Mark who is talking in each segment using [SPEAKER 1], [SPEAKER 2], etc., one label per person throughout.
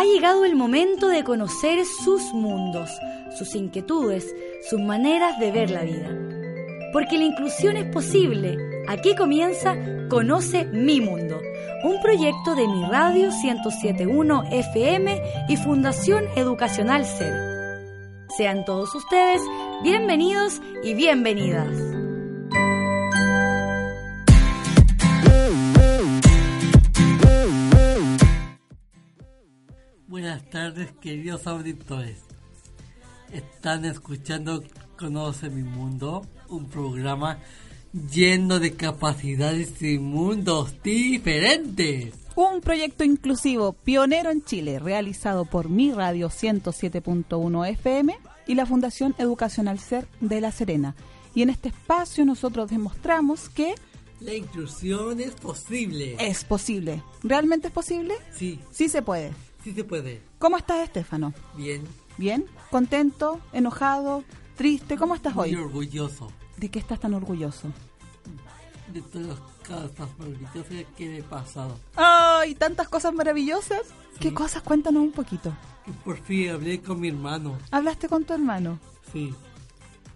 [SPEAKER 1] ha llegado el momento de conocer sus mundos, sus inquietudes, sus maneras de ver la vida. Porque la inclusión es posible. Aquí comienza Conoce mi mundo, un proyecto de mi radio 1071 FM y Fundación Educacional SER. Sean todos ustedes bienvenidos y bienvenidas.
[SPEAKER 2] Queridos auditores. Están escuchando Conoce mi Mundo, un programa lleno de capacidades y mundos diferentes.
[SPEAKER 3] Un proyecto inclusivo pionero en Chile, realizado por Mi Radio 107.1 FM y la Fundación Educacional SER de La Serena. Y en este espacio nosotros demostramos que
[SPEAKER 2] La inclusión es posible.
[SPEAKER 3] es posible. ¿Realmente es posible?
[SPEAKER 2] Sí,
[SPEAKER 3] Sí se puede.
[SPEAKER 2] sí se puede.
[SPEAKER 3] ¿Cómo estás, Estefano?
[SPEAKER 2] Bien.
[SPEAKER 3] ¿Bien? ¿Contento? ¿Enojado? ¿Triste? ¿Cómo estás
[SPEAKER 2] Muy
[SPEAKER 3] hoy?
[SPEAKER 2] orgulloso
[SPEAKER 3] ¿De qué estás tan orgulloso?
[SPEAKER 2] de todas las cosas maravillosas que he pasado.
[SPEAKER 3] ¡Ay! ¿Tantas cosas maravillosas? ¿Qué cosas? Cuéntanos un poquito.
[SPEAKER 2] Por fin hablé con mi hermano.
[SPEAKER 3] ¿Hablaste con tu hermano?
[SPEAKER 2] Sí.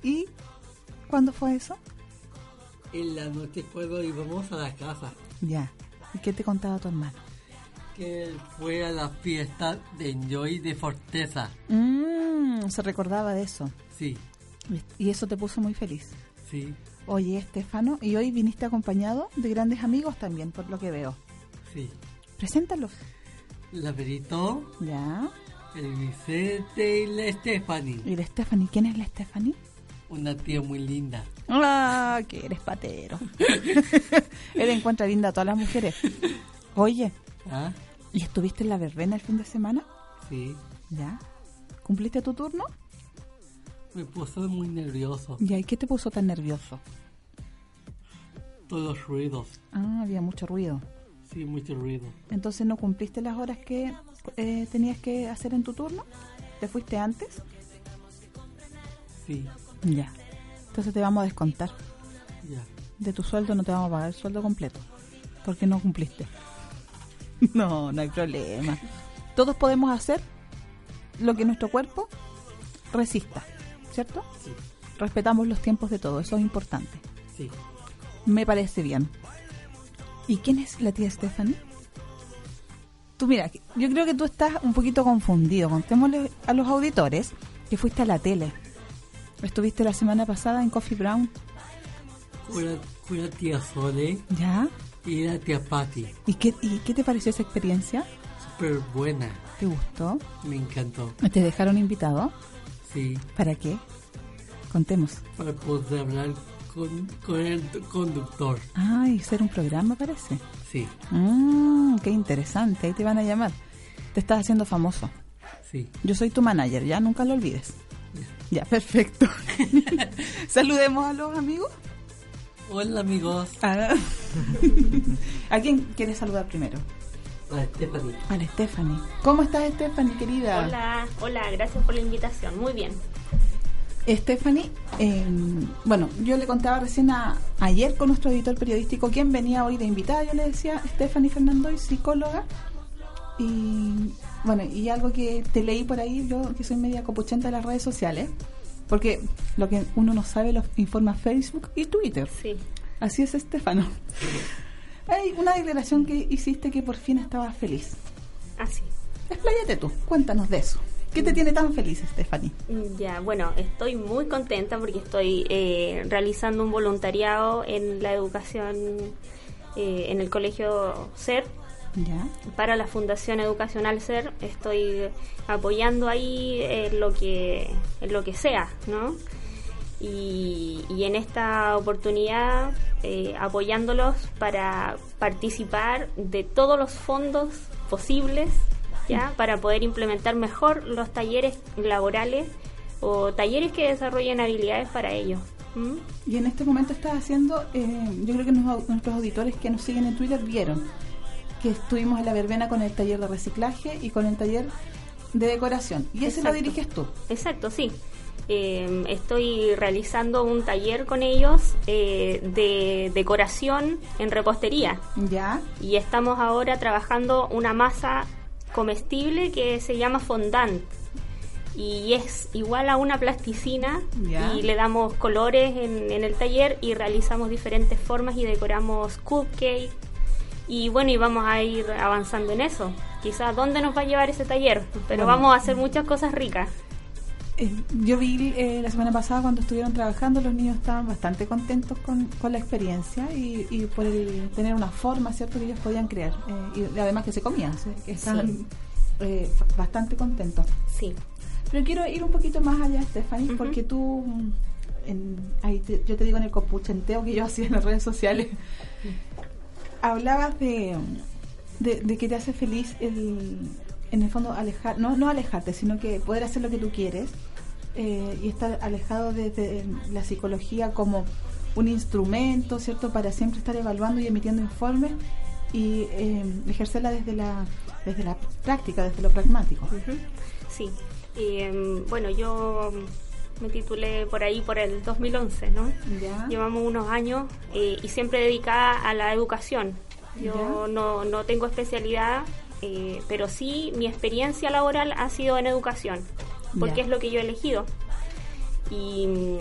[SPEAKER 3] ¿Y cuándo fue eso?
[SPEAKER 2] En la noche cuando íbamos a la casa.
[SPEAKER 3] Ya. ¿Y qué te contaba tu hermano?
[SPEAKER 2] Que él fue a la fiesta de Enjoy de Forteza.
[SPEAKER 3] Mmm, se recordaba de eso.
[SPEAKER 2] Sí,
[SPEAKER 3] Y eso te puso muy feliz.
[SPEAKER 2] sí,
[SPEAKER 3] Oye, Estefano, y hoy viniste acompañado de grandes amigos también, por lo que veo.
[SPEAKER 2] sí.
[SPEAKER 3] Preséntalos.
[SPEAKER 2] La Verito,
[SPEAKER 3] Ya.
[SPEAKER 2] el Vicente y la Stephanie.
[SPEAKER 3] ¿Y la Stephanie? ¿Quién es la Stephanie?
[SPEAKER 2] Una tía muy linda.
[SPEAKER 3] Ah, que eres patero. Él encuentra linda a todas las mujeres. Oye,
[SPEAKER 2] ¿Ah?
[SPEAKER 3] ¿Y estuviste en la verbena el fin de semana?
[SPEAKER 2] Sí.
[SPEAKER 3] Ya. ¿Cumpliste tu turno?
[SPEAKER 2] Me puso muy nervioso.
[SPEAKER 3] ¿y qué te puso tan nervioso?
[SPEAKER 2] Todos los ruidos.
[SPEAKER 3] Ah, había mucho ruido.
[SPEAKER 2] Sí, mucho ruido.
[SPEAKER 3] Entonces no cumpliste las horas que eh, tenías que hacer en tu turno. ¿Te fuiste antes?
[SPEAKER 2] Sí,
[SPEAKER 3] Ya. Entonces te vamos a descontar.
[SPEAKER 2] ya.
[SPEAKER 3] De tu sueldo no te vamos a pagar el sueldo completo. Porque no cumpliste. No, no hay problema. Todos podemos hacer lo que nuestro cuerpo resista. ¿Cierto?
[SPEAKER 2] Sí,
[SPEAKER 3] Respetamos los tiempos de todo. Eso es importante.
[SPEAKER 2] sí.
[SPEAKER 3] Me parece bien. ¿Y quién es la tía Stephanie? Tú mira, yo creo que tú estás un poquito confundido. Contémosle a los auditores que fuiste a la tele. Estuviste la semana pasada en Coffee Brown.
[SPEAKER 2] Tía Sole
[SPEAKER 3] ¿Ya?
[SPEAKER 2] Y la tía Patty.
[SPEAKER 3] ¿Y qué, ¿Y qué te pareció esa experiencia?
[SPEAKER 2] Súper buena.
[SPEAKER 3] ¿Te gustó?
[SPEAKER 2] Me encantó.
[SPEAKER 3] ¿Te dejaron invitado?
[SPEAKER 2] Sí,
[SPEAKER 3] ¿Para qué? Contemos.
[SPEAKER 2] para poder hablar con, con el conductor.
[SPEAKER 3] Ay, ser un programa parece.
[SPEAKER 2] Sí,
[SPEAKER 3] Mmm, qué interesante. Ahí te van a llamar. Te estás haciendo famoso.
[SPEAKER 2] sí.
[SPEAKER 3] Yo soy tu manager, ya nunca lo olvides. Ya, perfecto. Saludemos a los amigos.
[SPEAKER 2] Hola amigos.
[SPEAKER 3] Ah. ¿A quién quieres saludar primero?
[SPEAKER 2] Hola Stephanie.
[SPEAKER 3] A la Stephanie. ¿Cómo estás, Stephanie, querida?
[SPEAKER 4] Hola, hola, gracias por la invitación. Muy bien.
[SPEAKER 3] Stephanie, eh, bueno, yo le contaba recién a, ayer con nuestro editor periodístico quién venía hoy de invitada. Yo le decía Stephanie Fernando, psicóloga. Y bueno, y algo que te leí por ahí, yo que soy media copuchenta de las redes sociales, porque lo que uno no sabe lo informa Facebook y Twitter.
[SPEAKER 4] Sí.
[SPEAKER 3] Así es, Estefano. Hay una declaración que hiciste que por fin estabas feliz.
[SPEAKER 4] Así.
[SPEAKER 3] Expláyate tú, cuéntanos de eso. ¿Qué te tiene tan feliz, Stephanie?
[SPEAKER 4] Mm, Ya, bueno, estoy muy contenta porque estoy eh, realizando un voluntariado en la educación eh, en el colegio SER
[SPEAKER 3] ¿Ya?
[SPEAKER 4] para la Fundación Educacional SER. Estoy apoyando ahí en lo que, en lo que sea, ¿no? Y, y en esta oportunidad eh, apoyándolos para participar de todos los fondos posibles ya para poder implementar mejor los talleres laborales o talleres que desarrollen habilidades para ellos. ¿Mm?
[SPEAKER 3] Y en este momento estás haciendo, eh, yo creo que nos- nuestros auditores que nos siguen en Twitter vieron que estuvimos en la verbena con el taller de reciclaje y con el taller de decoración. Y ese lo
[SPEAKER 4] Exacto.
[SPEAKER 3] diriges tú.
[SPEAKER 4] Exacto, sí. Eh, estoy realizando un taller con ellos eh, de decoración en repostería
[SPEAKER 3] ¿Ya?
[SPEAKER 4] y estamos ahora trabajando una masa comestible que se llama fondant y es igual a una plasticina
[SPEAKER 3] Ya.
[SPEAKER 4] y le damos colores en, en el taller y realizamos diferentes formas y decoramos cupcake y bueno y vamos a ir avanzando en eso quizás dónde nos va a llevar ese taller pero
[SPEAKER 3] Bueno.
[SPEAKER 4] vamos a hacer muchas cosas ricas
[SPEAKER 3] Eh, yo vi eh, la semana pasada cuando estuvieron trabajando, los niños estaban bastante contentos con, con la experiencia y, y por el tener una forma, ¿cierto?, que ellos podían crear. Eh, y además que se comían, que estaban
[SPEAKER 4] Sí.
[SPEAKER 3] eh, bastante contentos.
[SPEAKER 4] sí
[SPEAKER 3] Pero quiero ir un poquito más allá, Stephanie, porque tú, mm, en, ahí te- yo te digo en el copuchenteo que yo hacía en las redes sociales, hablabas de, de, que te hace feliz el, en el fondo alejar, no, no alejarte, sino que poder hacer lo que tú quieres eh, y estar alejado desde la psicología como un instrumento, ¿cierto?, para siempre estar evaluando y emitiendo informes y eh, ejercerla desde la, desde la práctica, desde lo pragmático.
[SPEAKER 4] Sí, y, em, bueno, yo me titulé por ahí por el 2011, ¿no?
[SPEAKER 3] ¿Ya?
[SPEAKER 4] Llevamos unos años eh, y siempre dedicada a la educación. Yo no, no tengo especialidad, eh, pero sí mi experiencia laboral ha sido en educación, porque
[SPEAKER 3] Ya.
[SPEAKER 4] es lo que yo he elegido. Y mm,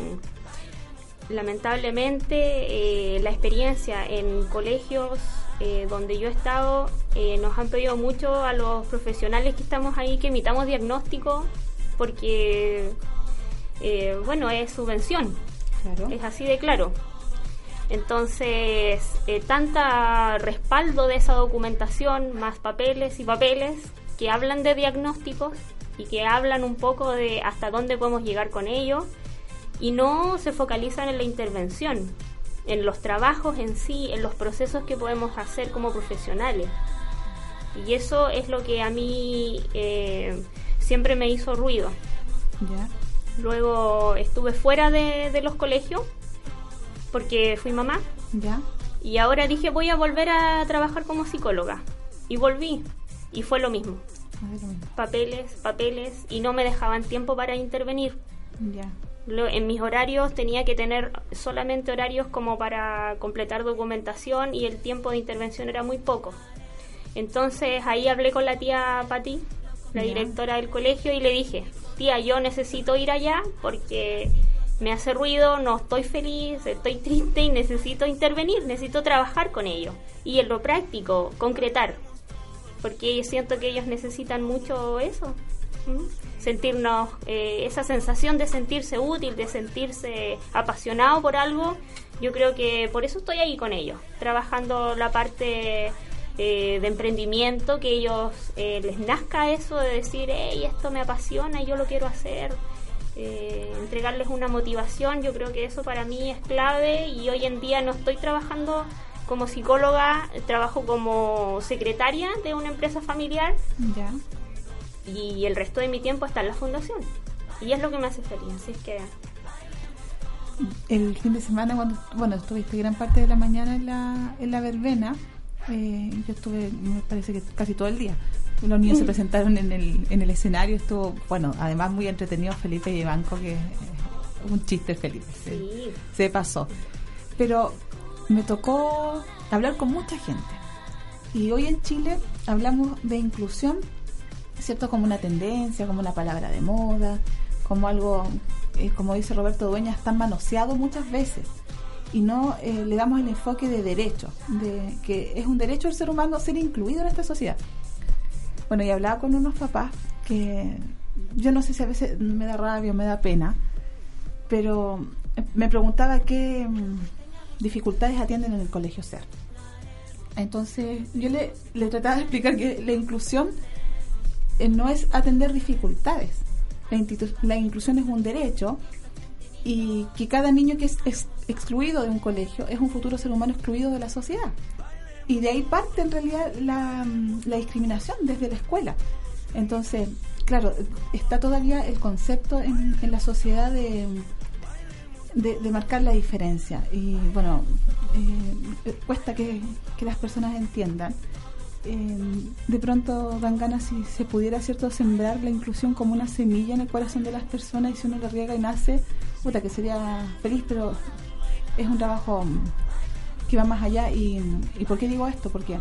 [SPEAKER 4] lamentablemente eh, la experiencia en colegios eh, donde yo he estado eh, nos han pedido mucho a los profesionales que estamos ahí que emitamos diagnóstico porque eh, bueno es subvención
[SPEAKER 3] Claro.
[SPEAKER 4] es así de claro entonces eh, tanta respaldo de esa documentación más papeles y papeles que hablan de diagnósticos y que hablan un poco de hasta dónde podemos llegar con ello y no se focalizan en la intervención, en los trabajos en sí, en los procesos que podemos hacer como profesionales. Y eso es lo que a mí eh, siempre me hizo ruido. Luego estuve fuera de, de los colegios porque fui mamá
[SPEAKER 3] Ya.
[SPEAKER 4] y ahora dije voy a volver a trabajar como psicóloga. Y volví y fue lo mismo. Papeles, papeles y no me dejaban tiempo para intervenir.
[SPEAKER 3] Ya.
[SPEAKER 4] Lo- en mis horarios tenía que tener solamente horarios como para completar documentación y el tiempo de intervención era muy poco. Entonces ahí hablé con la tía Patti, la
[SPEAKER 3] Ya.
[SPEAKER 4] directora del colegio, y le dije, tía, yo necesito ir allá porque me hace ruido, no estoy feliz, estoy triste y necesito intervenir, necesito trabajar con ellos. Y en lo práctico, concretar, porque siento que ellos necesitan mucho eso. Sentirnos, eh, esa sensación de sentirse útil, de sentirse apasionado por algo, yo creo que por eso estoy ahí con ellos, trabajando la parte eh, de emprendimiento, que ellos eh, les nazca eso de decir, hey, esto me apasiona y yo lo quiero hacer, eh, entregarles una motivación, yo creo que eso para mí es clave y hoy en día no estoy trabajando como psicóloga, trabajo como secretaria de una empresa familiar
[SPEAKER 3] Ya.
[SPEAKER 4] y el resto de mi tiempo está en la fundación. Y es lo que me hace feliz, así es que
[SPEAKER 3] El fin de semana, cuando bueno, estuviste gran parte de la mañana en la, en la verbena, eh, yo estuve, me parece que casi todo el día. Los niños se presentaron en el, en el escenario, estuvo, bueno, además muy entretenido Felipe y Banco, que eh, un chiste Felipe, se,
[SPEAKER 4] sí,
[SPEAKER 3] se pasó. Pero me tocó hablar con mucha gente. Y hoy en Chile hablamos de inclusión, ¿cierto? Como una tendencia, como una palabra de moda, como algo, eh, como dice Roberto Dueñas, tan manoseado muchas veces. Y no eh, le damos el enfoque de derecho, de que es un derecho del ser humano ser incluido en esta sociedad. Bueno, y hablaba con unos papás que yo no sé si a veces me da rabia o me da pena, pero me preguntaba qué mm, dificultades atienden en el colegio SER. Entonces yo le, le trataba de explicar que la inclusión eh, no es atender dificultades. La, la inclusión es un derecho y que cada niño que es, ex- excluido de un colegio es un futuro ser humano excluido de la sociedad. Y de ahí parte en realidad la, mm, la discriminación desde la escuela. Entonces, claro, está todavía el concepto en, en la sociedad de, de, marcar la diferencia. Y bueno, eh, cuesta que, que las personas entiendan. Eh, de pronto dan ganas si se pudiera cierto sembrar la inclusión como una semilla en el corazón de las personas y si uno la riega y nace, puta que sería feliz, pero es un trabajo que va más allá. Y, ¿Y por qué digo esto? Porque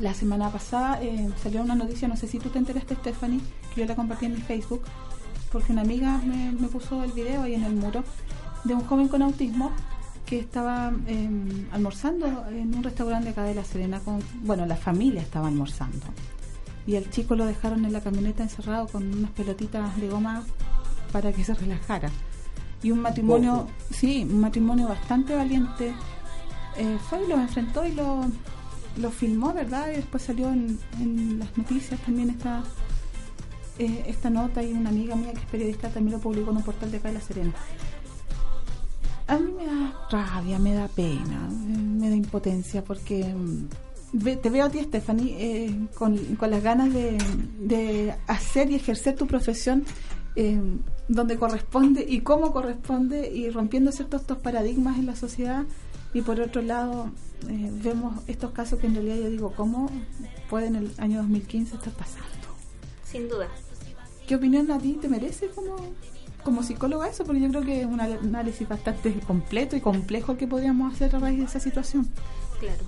[SPEAKER 3] la semana pasada eh, salió una noticia, no sé si tú te enteraste, Stephanie, que yo la compartí en mi Facebook, porque una amiga me, puso el video ahí en el muro de un joven con autismo que estaba eh, almorzando en un restaurante acá de La Serena. Con, bueno, la familia estaba almorzando. Y el chico lo dejaron en la camioneta encerrado con unas pelotitas de goma para que se relajara. Y un matrimonio, sí, un matrimonio bastante valiente. eh, fue y lo enfrentó y lo, lo filmó, ¿verdad? Y después salió en, en las noticias también esta, eh, esta nota y una amiga mía que es periodista también lo publicó en un portal de acá de La Serena. A mí me da rabia, me da pena, me da impotencia porque mm, te veo a ti, Stephanie, eh, con, con las ganas de, de hacer y ejercer tu profesión eh, donde corresponde y cómo corresponde y rompiendo ciertos estos paradigmas en la sociedad. Y por otro lado, eh, vemos estos casos que en realidad yo digo, ¿cómo puede en el año 2015 estar pasando?
[SPEAKER 4] Sin duda.
[SPEAKER 3] ¿Qué opinión a ti te merece como, como psicóloga eso? Porque yo creo que es un análisis bastante completo y complejo que podríamos hacer a raíz de esa situación.
[SPEAKER 4] Claro.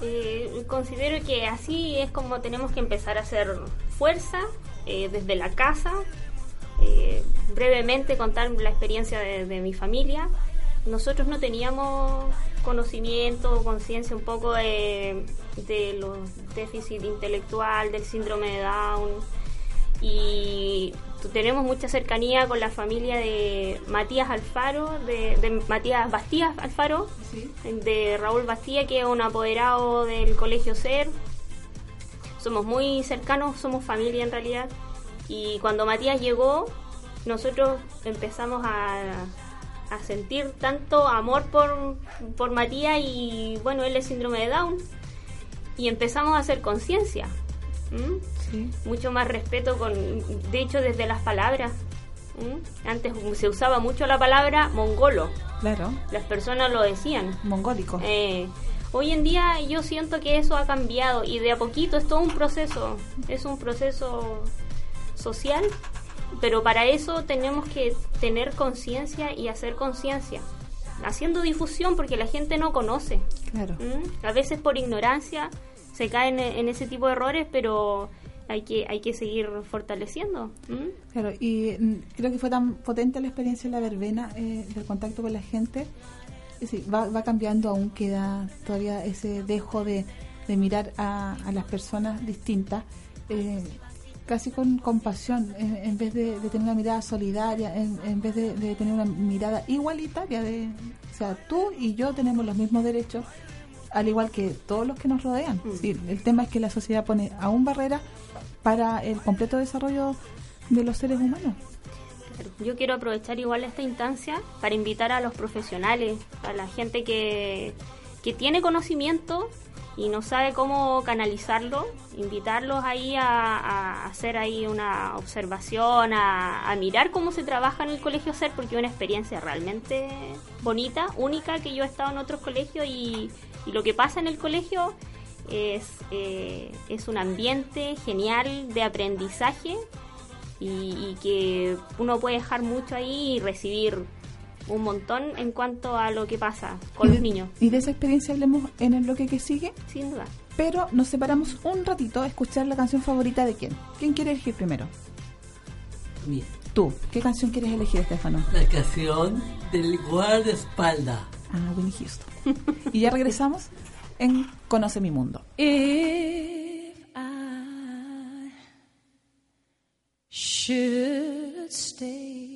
[SPEAKER 4] Eh, considero que así es como tenemos que empezar a hacer fuerza eh, desde la casa. Eh, brevemente contar la experiencia de, de mi familia. Nosotros no teníamos conocimiento o conciencia un poco de, de los déficit intelectual, del síndrome de Down. Y tenemos mucha cercanía con la familia de Matías Alfaro, de, de Matías Bastías Alfaro, de Raúl Bastía, que es un apoderado del Colegio SER. Somos muy cercanos, somos familia en realidad. Y cuando Matías llegó, nosotros empezamos a, a sentir tanto amor por, por Matías y bueno, él es síndrome de Down. Y empezamos a hacer conciencia. Mucho más respeto con, de hecho, desde las palabras. ¿m? Antes se usaba mucho la palabra mongolo.
[SPEAKER 3] Claro,
[SPEAKER 4] Las personas lo decían.
[SPEAKER 3] mongólico.
[SPEAKER 4] Eh, hoy en día yo siento que eso ha cambiado y de a poquito es todo un proceso, es un proceso social, pero para eso tenemos que tener conciencia y hacer conciencia, haciendo difusión porque la gente no conoce.
[SPEAKER 3] Claro.
[SPEAKER 4] ¿m? A veces por ignorancia se caen en, ese tipo de errores, pero hay que, hay que seguir fortaleciendo. ¿m?
[SPEAKER 3] Claro, y mm, creo que fue tan potente la experiencia en la verbena eh, del contacto con la gente. Decir, va, va cambiando, aún queda todavía ese dejo de, de mirar a, a las personas distintas, eh, casi con compasión, en, en vez de, de tener una mirada solidaria, en, en vez de, de tener una mirada igualitaria, de, o sea, tú y yo tenemos los mismos derechos, al igual que todos los que nos rodean.
[SPEAKER 4] Mm.
[SPEAKER 3] Sí, el tema es que la sociedad pone aún barreras para el completo desarrollo de los seres humanos.
[SPEAKER 4] Yo quiero aprovechar igual esta instancia para invitar a los profesionales, a la gente que, que tiene conocimiento y no sabe cómo canalizarlo, invitarlos ahí a, hacer ahí una observación, a, mirar cómo se trabaja en el colegio SER, porque es una experiencia realmente bonita, única, que yo he estado en otros colegios y, y lo que pasa en el colegio es, eh, es un ambiente genial de aprendizaje y que uno puede dejar mucho ahí y recibir un montón en cuanto a lo que pasa con
[SPEAKER 3] Y
[SPEAKER 4] los
[SPEAKER 3] de-
[SPEAKER 4] niños,
[SPEAKER 3] Y de esa experiencia hablemos en el bloque que sigue,
[SPEAKER 4] sin duda.
[SPEAKER 3] pero nos separamos un ratito a escuchar la canción favorita de quién. ¿Quién quiere elegir primero?
[SPEAKER 2] Mira,
[SPEAKER 3] Tú. ¿Qué canción quieres elegir, Estefano?
[SPEAKER 2] la canción del guardaespaldas.
[SPEAKER 3] Ah, Winnie Houston. y ya regresamos en Conoce mi mundo.
[SPEAKER 5] If I should stay,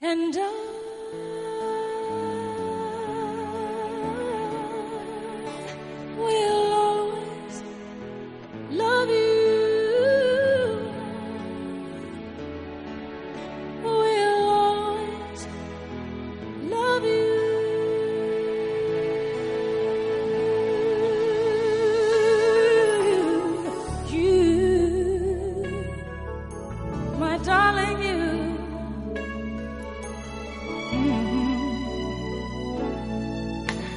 [SPEAKER 5] And I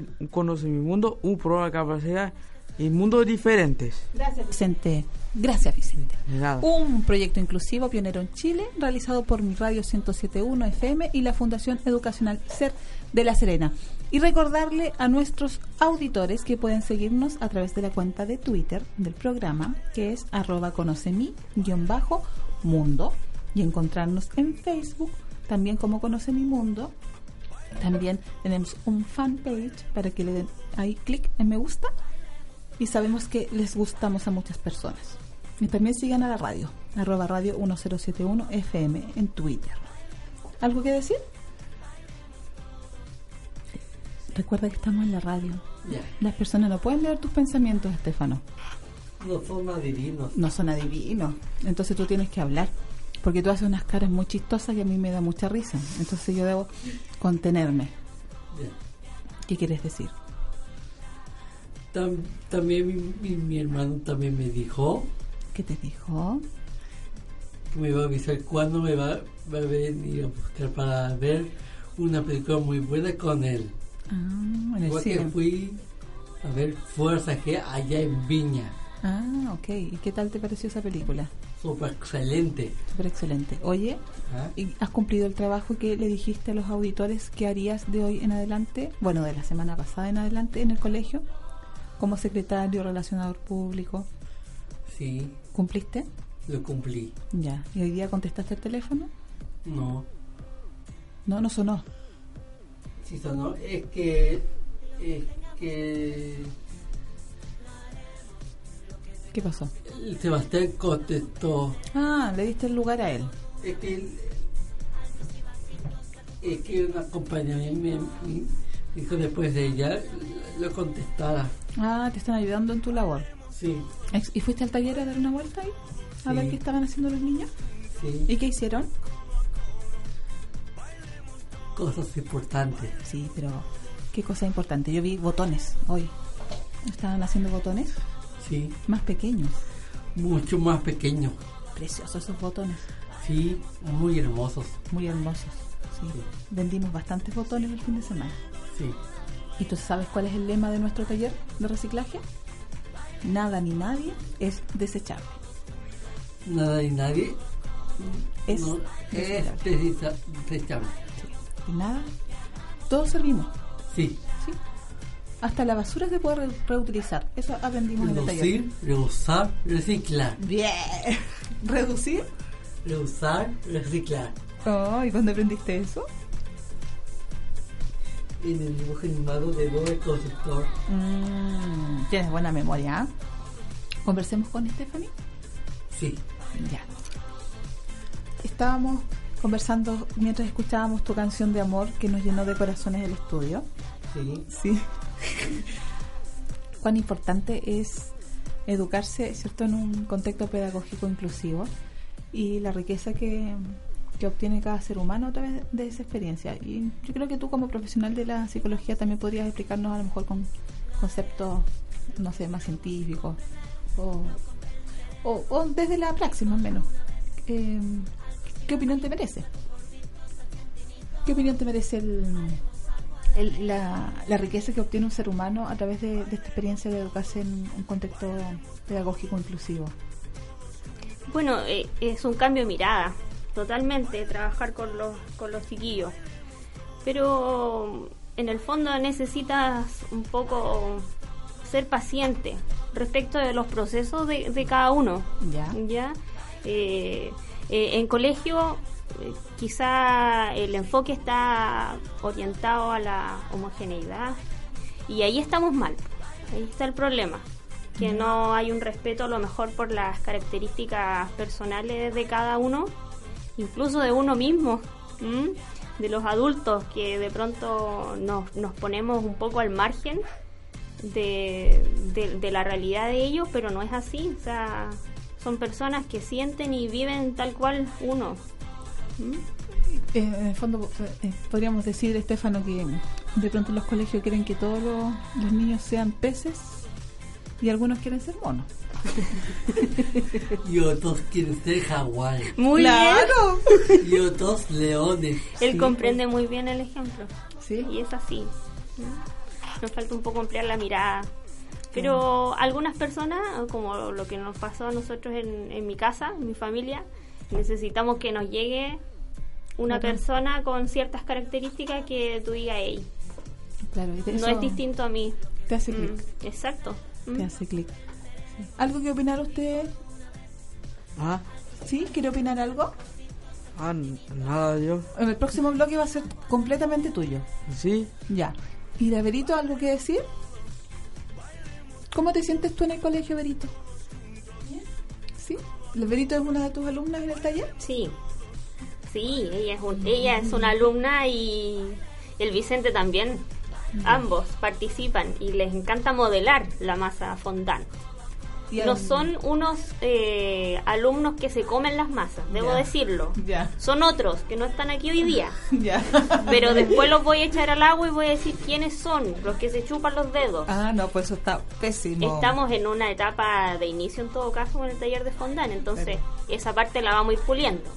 [SPEAKER 6] Regreso en Conoce mi mundo, un programa de capacidad en mundos diferentes.
[SPEAKER 3] Gracias, Vicente. Gracias, Vicente.
[SPEAKER 6] Nada.
[SPEAKER 3] Un proyecto inclusivo pionero en Chile, realizado por mi radio 1071 FM y la Fundación Educacional SER de La Serena. Y recordarle a nuestros auditores que pueden seguirnos a través de la cuenta de Twitter del programa, que es arroba conocemi-mundo, y encontrarnos en Facebook, también como Conoce mi Mundo. También tenemos un fanpage para que le den ahí clic en me gusta y sabemos que les gustamos a muchas personas. Y también sigan a la radio, arroba radio 1071 FM en Twitter. ¿Algo que decir? Recuerda que estamos en la radio.
[SPEAKER 2] Ya.
[SPEAKER 3] Las personas no pueden leer tus pensamientos, Estefano.
[SPEAKER 2] No son adivinos.
[SPEAKER 3] No son adivinos. Entonces tú tienes que hablar. Porque tú haces unas caras muy chistosas y a mí me da mucha risa. Entonces yo debo contenerme. ¿Qué quieres decir?
[SPEAKER 2] Tam- también mi, mi- mi hermano también me dijo
[SPEAKER 3] ¿Qué te dijo?
[SPEAKER 2] que me va a avisar cuándo me va, va a venir a buscar para ver una película muy buena con él.
[SPEAKER 3] Ah, en el
[SPEAKER 2] Igual que fui a ver Fuerza G allá en Viña.
[SPEAKER 3] Ah, ok. ¿Y qué tal te pareció esa película?
[SPEAKER 2] Súper excelente.
[SPEAKER 3] Súper excelente. Oye,
[SPEAKER 2] ¿ah?
[SPEAKER 3] ¿y ¿has cumplido el trabajo que le dijiste a los auditores que harías de hoy en adelante? Bueno, de la semana pasada en adelante en el colegio, como secretario, relacionador público.
[SPEAKER 2] Sí,
[SPEAKER 3] ¿Cumpliste?
[SPEAKER 2] lo cumplí.
[SPEAKER 3] Ya. ¿Y hoy día contestaste el teléfono?
[SPEAKER 2] No,
[SPEAKER 3] No, no sonó.
[SPEAKER 2] sí sonó. Es que. Es que.
[SPEAKER 3] ¿Qué pasó?
[SPEAKER 2] Sebastián contestó.
[SPEAKER 3] Ah, le diste el lugar a él.
[SPEAKER 2] Es que, él- es que una compañera me, dijo después de ella lo contestara.
[SPEAKER 3] Ah, te están ayudando en tu labor.
[SPEAKER 2] Sí,
[SPEAKER 3] ¿Y fuiste al taller a dar una vuelta ahí? A
[SPEAKER 2] Sí.
[SPEAKER 3] ver qué estaban haciendo los niños.
[SPEAKER 2] sí.
[SPEAKER 3] ¿Y qué hicieron?
[SPEAKER 2] Cosas importantes.
[SPEAKER 3] Sí, pero qué cosa importante. Yo vi botones hoy. Estaban haciendo botones
[SPEAKER 2] Sí,
[SPEAKER 3] más pequeños.
[SPEAKER 2] mucho más pequeños.
[SPEAKER 3] Preciosos esos botones.
[SPEAKER 2] Sí, muy hermosos.
[SPEAKER 3] Muy hermosos. Sí.
[SPEAKER 2] Sí.
[SPEAKER 3] Vendimos bastantes botones el fin de semana.
[SPEAKER 2] Sí.
[SPEAKER 3] ¿Y tú sabes cuál es el lema de nuestro taller de reciclaje? Nada ni nadie es desechable.
[SPEAKER 2] Nada y nadie
[SPEAKER 3] Es
[SPEAKER 2] no, es
[SPEAKER 3] desechable.
[SPEAKER 2] desesa- desechable.
[SPEAKER 3] Y nada, todos servimos.
[SPEAKER 2] Sí.
[SPEAKER 3] ¿sí? Hasta la basura se puede re- reutilizar. Eso aprendimos en el taller.
[SPEAKER 2] Reducir, reusar, reciclar.
[SPEAKER 3] Bien. ¿Reducir?
[SPEAKER 2] Reusar, reciclar.
[SPEAKER 3] Oh, ¿Y cuándo aprendiste eso?
[SPEAKER 2] En el dibujo animado de Bob el Constructor.
[SPEAKER 3] Mm, tienes buena memoria. Conversemos con Stephanie.
[SPEAKER 2] Sí.
[SPEAKER 3] Ya. Estábamos conversando mientras escuchábamos tu canción de amor que nos llenó de corazones el estudio.
[SPEAKER 2] Sí.
[SPEAKER 3] Sí. Cuán importante es educarse, ¿cierto?, en un contexto pedagógico inclusivo y la riqueza que, que obtiene cada ser humano a través de esa experiencia. Y yo creo que tú como profesional de la psicología también podrías explicarnos a lo mejor con conceptos, no sé, más científicos o, o, desde la praxis más o menos. Eh, ¿Qué opinión te merece? ¿Qué opinión te merece el, el- la, la riqueza que obtiene un ser humano a través de, de esta experiencia de educarse en un contexto pedagógico inclusivo?
[SPEAKER 4] Bueno, eh, es un cambio de mirada, totalmente, trabajar con los, con los chiquillos. Pero en el fondo necesitas un poco ser paciente respecto de los procesos de, de cada uno.
[SPEAKER 3] Ya.
[SPEAKER 4] ¿ya? Eh, eh, en colegio quizá el enfoque está orientado a la homogeneidad y ahí estamos mal, ahí está el problema, que no hay un respeto a lo mejor por las características personales de cada uno, incluso de uno mismo, ¿m? de los adultos que de pronto nos, nos ponemos un poco al margen de, de- de la realidad de ellos, pero no es así. O sea, son personas que sienten y viven tal cual uno.
[SPEAKER 3] Eh, en el fondo, eh, podríamos decir, Estefano, que de pronto en los colegios quieren que todos los, los niños sean peces y algunos quieren ser monos.
[SPEAKER 2] Y otros quieren ser jaguares.
[SPEAKER 4] Muy
[SPEAKER 3] ¡Claro!
[SPEAKER 2] Y otros leones.
[SPEAKER 4] Él
[SPEAKER 3] Sí.
[SPEAKER 4] comprende muy bien el ejemplo.
[SPEAKER 3] Sí.
[SPEAKER 4] Y es así. Nos falta un poco ampliar la mirada. Pero algunas personas, como lo que nos pasó a nosotros en, en mi casa, en mi familia, necesitamos que nos llegue una persona con ciertas características que tú digas, hey,
[SPEAKER 3] Claro,
[SPEAKER 4] no es distinto a mí.
[SPEAKER 3] Te hace
[SPEAKER 4] Mm,
[SPEAKER 3] clic.
[SPEAKER 4] exacto. Mm.
[SPEAKER 3] Te hace clic. Sí. ¿Algo que opinar usted?
[SPEAKER 6] Ah,
[SPEAKER 3] ¿Sí? ¿Quiere opinar algo?
[SPEAKER 6] ah, nada yo.
[SPEAKER 3] En el próximo bloque va a ser completamente tuyo.
[SPEAKER 6] Sí,
[SPEAKER 3] Ya. ¿Y de Verito algo que decir? ¿Cómo te sientes tú en el colegio, Verito? ¿Sí? ¿La Verito es una de tus alumnas en el taller?
[SPEAKER 4] Sí, sí, ella es, un- ella es una alumna y el Vicente también. Ambos participan y les encanta modelar la masa fondant. No son unos eh, alumnos que se comen las masas, debo decirlo.
[SPEAKER 3] Ya,
[SPEAKER 4] Son otros que no están aquí hoy día.
[SPEAKER 3] ya.
[SPEAKER 4] Pero después los voy a echar al agua y voy a decir quiénes son, los que se chupan los dedos.
[SPEAKER 3] Ah, no, pues eso está pésimo.
[SPEAKER 4] Estamos en una etapa de inicio en todo caso con el taller de fondant, entonces esa parte la vamos a ir puliendo.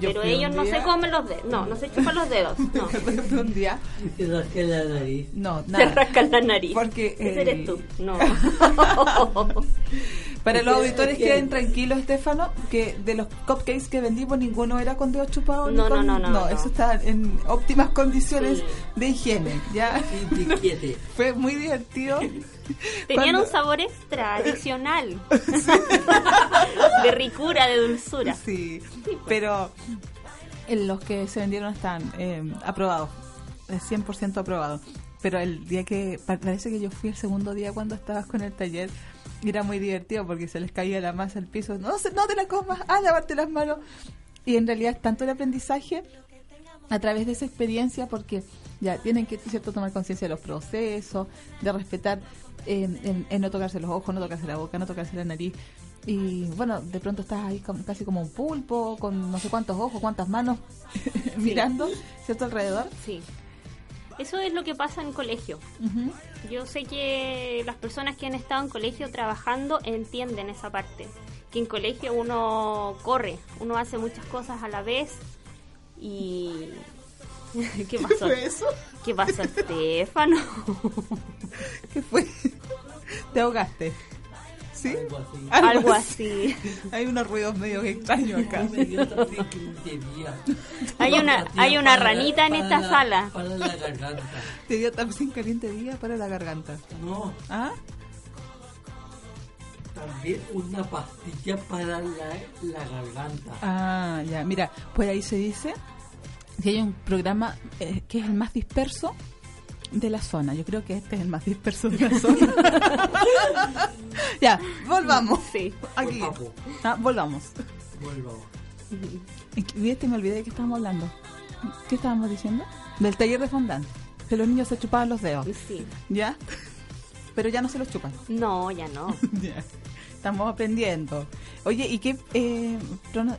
[SPEAKER 3] Yo
[SPEAKER 4] Pero ellos no se comen los dedos, no, no se chupan los dedos, no.
[SPEAKER 3] Un día.
[SPEAKER 2] Se rasca la nariz.
[SPEAKER 3] No,
[SPEAKER 4] Se
[SPEAKER 3] nada.
[SPEAKER 4] rascan la nariz.
[SPEAKER 3] Porque,
[SPEAKER 4] Ese
[SPEAKER 3] eh,
[SPEAKER 4] eres tú, no.
[SPEAKER 3] Para los auditores
[SPEAKER 2] es que-
[SPEAKER 3] queden tranquilos, Estefano, que de los cupcakes que vendimos ninguno era con dedos chupados.
[SPEAKER 4] No, no, no, no, no.
[SPEAKER 3] eso está en óptimas condiciones de higiene. Ya fue muy divertido.
[SPEAKER 4] Tenían un sabor extra, adicional. de ricura, de dulzura.
[SPEAKER 3] Sí, pero en los que se vendieron están eh, aprobados, eh, 100% aprobados. Pero el día que, pa- parece que yo fui el segundo día cuando estabas con el taller Y era muy divertido porque se les caía la masa al piso. No, no te la comas, a lavarte las manos. Y en realidad es tanto el aprendizaje a través de esa experiencia porque ya tienen que cierto tomar conciencia de los procesos, de respetar eh, en, en no tocarse los ojos, no tocarse la boca, no tocarse la nariz. Y bueno, de pronto estás ahí como- casi como un pulpo, con no sé cuántos ojos, cuántas manos mirando, ¿cierto? Alrededor.
[SPEAKER 4] Sí. Eso es lo que pasa en colegio. Yo sé que las personas que han estado en colegio trabajando entienden esa parte. Que en colegio uno corre, uno hace muchas cosas a la vez y... ¿Qué pasó?
[SPEAKER 3] fue eso?
[SPEAKER 4] ¿Qué pasó, Estefano?
[SPEAKER 3] ¿Qué fue? ¿Te ahogaste? ¿Sí?
[SPEAKER 2] Algo así.
[SPEAKER 4] Algo así.
[SPEAKER 3] Hay unos ruidos medio extraños acá.
[SPEAKER 4] Hay una, hay una
[SPEAKER 2] Para-
[SPEAKER 4] ranita en
[SPEAKER 2] para
[SPEAKER 4] esta
[SPEAKER 2] la-
[SPEAKER 4] sala.
[SPEAKER 2] Para la garganta.
[SPEAKER 3] Te dio también caliente día para la garganta.
[SPEAKER 2] No,
[SPEAKER 3] ¿Ah?
[SPEAKER 2] también una pastilla para la, la garganta.
[SPEAKER 3] Ah, ya. Mira, pues ahí se dice que hay un programa eh, que es el más disperso de la zona. Yo creo que este es el más disperso de la zona. ya, volvamos.
[SPEAKER 4] Sí.
[SPEAKER 3] Aquí. Ah, volvamos.
[SPEAKER 2] vuelvo.
[SPEAKER 3] Viste, me olvidé de qué estábamos hablando. ¿Qué estábamos diciendo? Del taller de fondant. Que los niños se chupaban los dedos.
[SPEAKER 4] Sí.
[SPEAKER 3] ¿Ya? Pero ya no se los chupan.
[SPEAKER 4] No, ya no.
[SPEAKER 3] Ya. Estamos aprendiendo. Oye, ¿y qué eh,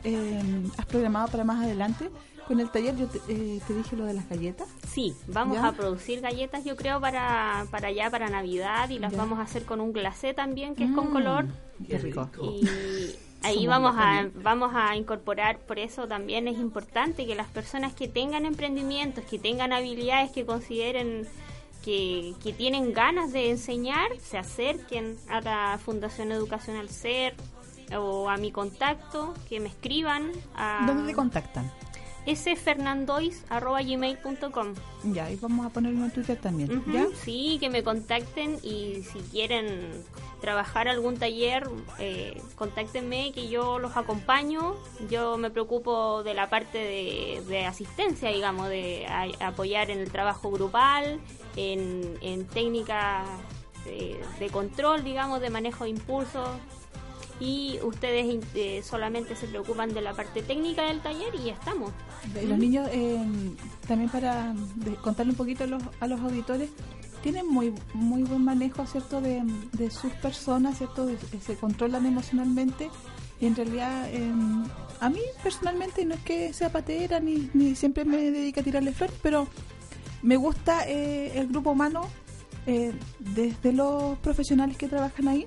[SPEAKER 3] eh, has programado para más adelante con el taller? Yo te, eh, te dije lo de las galletas.
[SPEAKER 4] Sí, vamos
[SPEAKER 3] ¿Ya?
[SPEAKER 4] a producir galletas yo creo para, para allá, para Navidad y las
[SPEAKER 3] Ya.
[SPEAKER 4] vamos a hacer con un glacé también que es con
[SPEAKER 3] Mm,
[SPEAKER 4] color.
[SPEAKER 3] Qué rico.
[SPEAKER 4] Y ahí vamos a, vamos a incorporar, por eso también es importante que las personas que tengan emprendimientos, que tengan habilidades, que consideren que, que tienen ganas de enseñar, se acerquen a la Fundación Educacional SER o a mi contacto, que me escriban a
[SPEAKER 3] ¿Dónde te contactan?
[SPEAKER 4] sfernandois.gmail.com
[SPEAKER 3] Ya, y vamos a ponerlo en Twitter también. ¿Ya?
[SPEAKER 4] Sí, que me contacten y si quieren trabajar algún taller, eh, contáctenme que yo los acompaño. Yo me preocupo de la parte de, de asistencia, digamos, de a- apoyar en el trabajo grupal, en, en técnicas eh, de control, digamos, de manejo de impulsos. Y ustedes eh, solamente se preocupan de la parte técnica del taller y ya estamos.
[SPEAKER 3] Y los niños, eh, también para contarle un poquito a los, a los auditores, tienen muy muy buen manejo, ¿cierto?, de, de sus personas, ¿cierto?, de- de- se controlan emocionalmente. Y en realidad, eh, a mí personalmente no es que sea patera ni, ni siempre me dedique a tirarle flores, pero me gusta eh, el grupo humano eh, desde los profesionales que trabajan ahí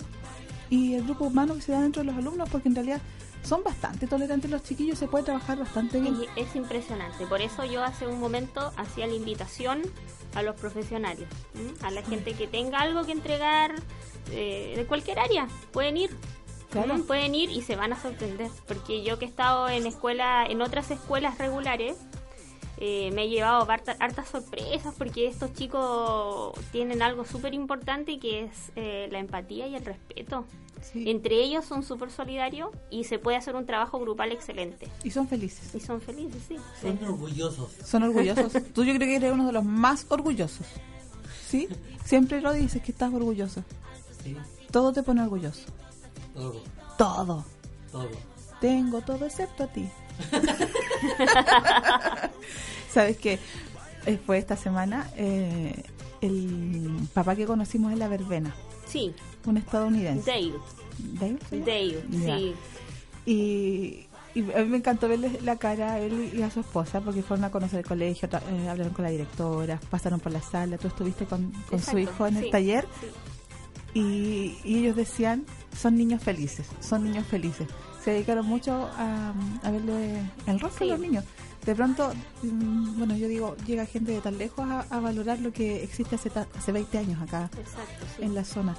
[SPEAKER 3] y el grupo humano que se da dentro de los alumnos, porque en realidad son bastante tolerantes los chiquillos, se puede trabajar bastante bien.
[SPEAKER 4] Es, es impresionante. Por eso yo hace un momento hacía la invitación a los profesionales, ¿m? a la gente que tenga algo que entregar eh, de cualquier área. Pueden ir. Pueden ir y se van a sorprender. Porque yo que he estado en escuela, en otras escuelas regulares, eh, me he llevado harta- hartas sorpresas porque estos chicos tienen algo súper importante que es eh, la empatía y el respeto.
[SPEAKER 3] Sí.
[SPEAKER 4] Entre ellos son súper solidarios y se puede hacer un trabajo grupal excelente.
[SPEAKER 3] Y son felices.
[SPEAKER 4] Y son felices, sí.
[SPEAKER 2] Son orgullosos.
[SPEAKER 3] Son orgullosos. Tú yo creo que eres uno de los más orgullosos. ¿Sí? Siempre lo dices que estás orgulloso.
[SPEAKER 2] Sí,
[SPEAKER 3] Todo te pone orgulloso.
[SPEAKER 2] todo,
[SPEAKER 3] Todo.
[SPEAKER 2] todo.
[SPEAKER 3] Tengo todo excepto a ti. ¿Sabes qué? Eh, fue esta semana eh, el papá que conocimos en la verbena,
[SPEAKER 4] Sí,
[SPEAKER 3] un estadounidense.
[SPEAKER 4] Dale,
[SPEAKER 3] Dale,
[SPEAKER 4] sí.
[SPEAKER 3] Y, y a mí me encantó verle la cara a él y a su esposa porque fueron a conocer el colegio, eh, hablaron con la directora, pasaron por la sala, tú estuviste con, con su hijo en el taller
[SPEAKER 4] sí.
[SPEAKER 3] y, y ellos decían, son niños felices, son niños felices. Se dedicaron mucho a, a verle el rostro
[SPEAKER 4] Sí.
[SPEAKER 3] de los niños. De pronto, mm, bueno, yo digo, llega gente de tan lejos a, a valorar lo que existe hace, ta- hace 20 años acá
[SPEAKER 4] Exacto, sí.
[SPEAKER 3] en la zona.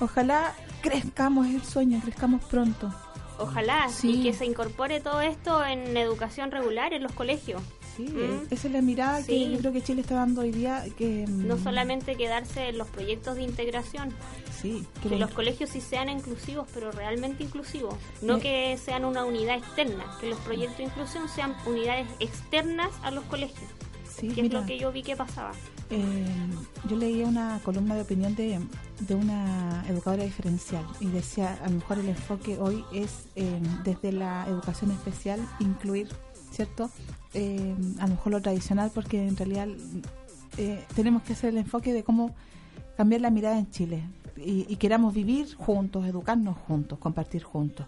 [SPEAKER 3] Ojalá crezcamos el sueño, crezcamos pronto.
[SPEAKER 4] Ojalá,
[SPEAKER 3] Sí.
[SPEAKER 4] y que se incorpore todo esto en educación regular en los colegios.
[SPEAKER 3] Sí,
[SPEAKER 4] Mm.
[SPEAKER 3] esa es la mirada que yo creo que Chile está dando hoy día. Que, mm,
[SPEAKER 4] No solamente quedarse en los proyectos de integración,
[SPEAKER 3] Sí, que
[SPEAKER 4] los colegios sí sean inclusivos, pero realmente inclusivos. No
[SPEAKER 3] Sí.
[SPEAKER 4] que sean una unidad externa, que los proyectos de inclusión sean unidades externas a los colegios,
[SPEAKER 3] sí,
[SPEAKER 4] que
[SPEAKER 3] mira,
[SPEAKER 4] es lo que yo vi que pasaba.
[SPEAKER 7] eh, yo leía una columna de opinión de, de una educadora diferencial y decía, a lo mejor el enfoque hoy es eh, desde la educación especial incluir, ¿cierto? Eh, a lo mejor lo tradicional porque en realidad eh, tenemos que hacer el enfoque de cómo cambiar la mirada en Chile y, y queramos vivir juntos, educarnos juntos, compartir juntos.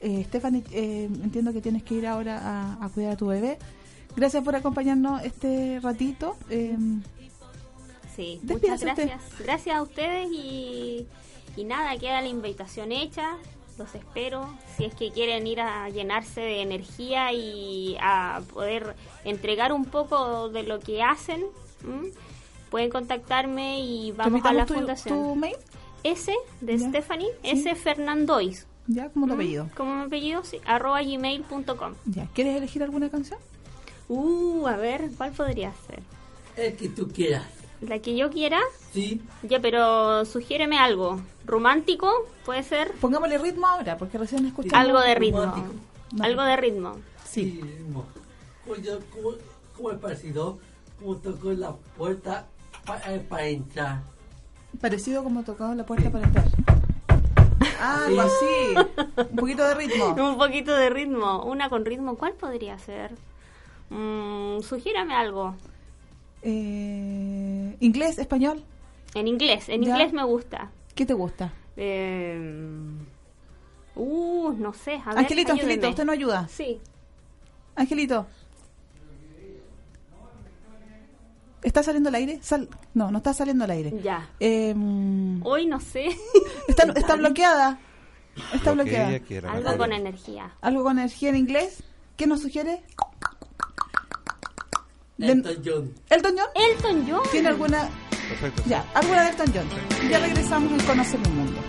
[SPEAKER 7] Eh, Stephanie, eh, entiendo que tienes que ir ahora a, a cuidar a tu bebé. Gracias por acompañarnos este ratito. Eh,
[SPEAKER 4] Sí, muchas
[SPEAKER 7] usted.
[SPEAKER 4] gracias. Gracias a ustedes y, y nada, queda la invitación hecha. Los espero. Si es que quieren ir a llenarse de energía y a poder entregar un poco de lo que hacen, ¿m? pueden contactarme y vamos a la
[SPEAKER 7] tu,
[SPEAKER 4] fundación.
[SPEAKER 7] tu mail,
[SPEAKER 4] S de
[SPEAKER 7] Ya.
[SPEAKER 4] Stephanie,
[SPEAKER 7] Sí.
[SPEAKER 4] S Fernandois.
[SPEAKER 7] ya como tu apellido.
[SPEAKER 4] Como mi apellido, sí, arroba gmail.com.
[SPEAKER 7] Ya, ¿quieres elegir alguna canción?
[SPEAKER 4] Uh, a ver, ¿cuál podría ser?
[SPEAKER 2] El que tú quieras.
[SPEAKER 4] La que yo quiera.
[SPEAKER 2] Sí,
[SPEAKER 4] Ya, pero sugiéreme algo. ¿Romántico? ¿Puede ser?
[SPEAKER 7] Pongámosle ritmo ahora, porque recién escuchamos.
[SPEAKER 4] Algo de ritmo.
[SPEAKER 7] No.
[SPEAKER 4] Algo de ritmo.
[SPEAKER 7] Sí.
[SPEAKER 2] como el parecido, como tocó la puerta para entrar.
[SPEAKER 7] Parecido como tocado la puerta para entrar. Ah, algo así. Un poquito de ritmo.
[SPEAKER 4] Un poquito de ritmo. Una con ritmo. ¿Cuál podría ser? Mm, sugiérame algo.
[SPEAKER 7] Eh, ¿Inglés, español?
[SPEAKER 4] En inglés. En
[SPEAKER 7] Ya.
[SPEAKER 4] inglés me gusta.
[SPEAKER 7] ¿Qué te gusta?
[SPEAKER 4] Eh, uh, no sé. A ver,
[SPEAKER 7] Angelito,
[SPEAKER 4] ayúdeme.
[SPEAKER 7] Angelito, usted no ayuda.
[SPEAKER 4] Sí.
[SPEAKER 7] Angelito. ¿Está saliendo al aire? Sal- no, no está saliendo al aire.
[SPEAKER 4] Ya.
[SPEAKER 7] Eh,
[SPEAKER 4] Hoy no sé.
[SPEAKER 7] está, está bloqueada. Está
[SPEAKER 3] Lo que
[SPEAKER 7] bloqueada.
[SPEAKER 4] algo con energía.
[SPEAKER 7] ¿Algo con energía en inglés? ¿Qué nos sugiere?
[SPEAKER 2] Elton John.
[SPEAKER 7] ¿Elton John?
[SPEAKER 4] Elton John.
[SPEAKER 7] ¿Tiene alguna?
[SPEAKER 3] Perfecto.
[SPEAKER 7] Ya, alguna de Elton John. Ya regresamos en Conocer el Mundo.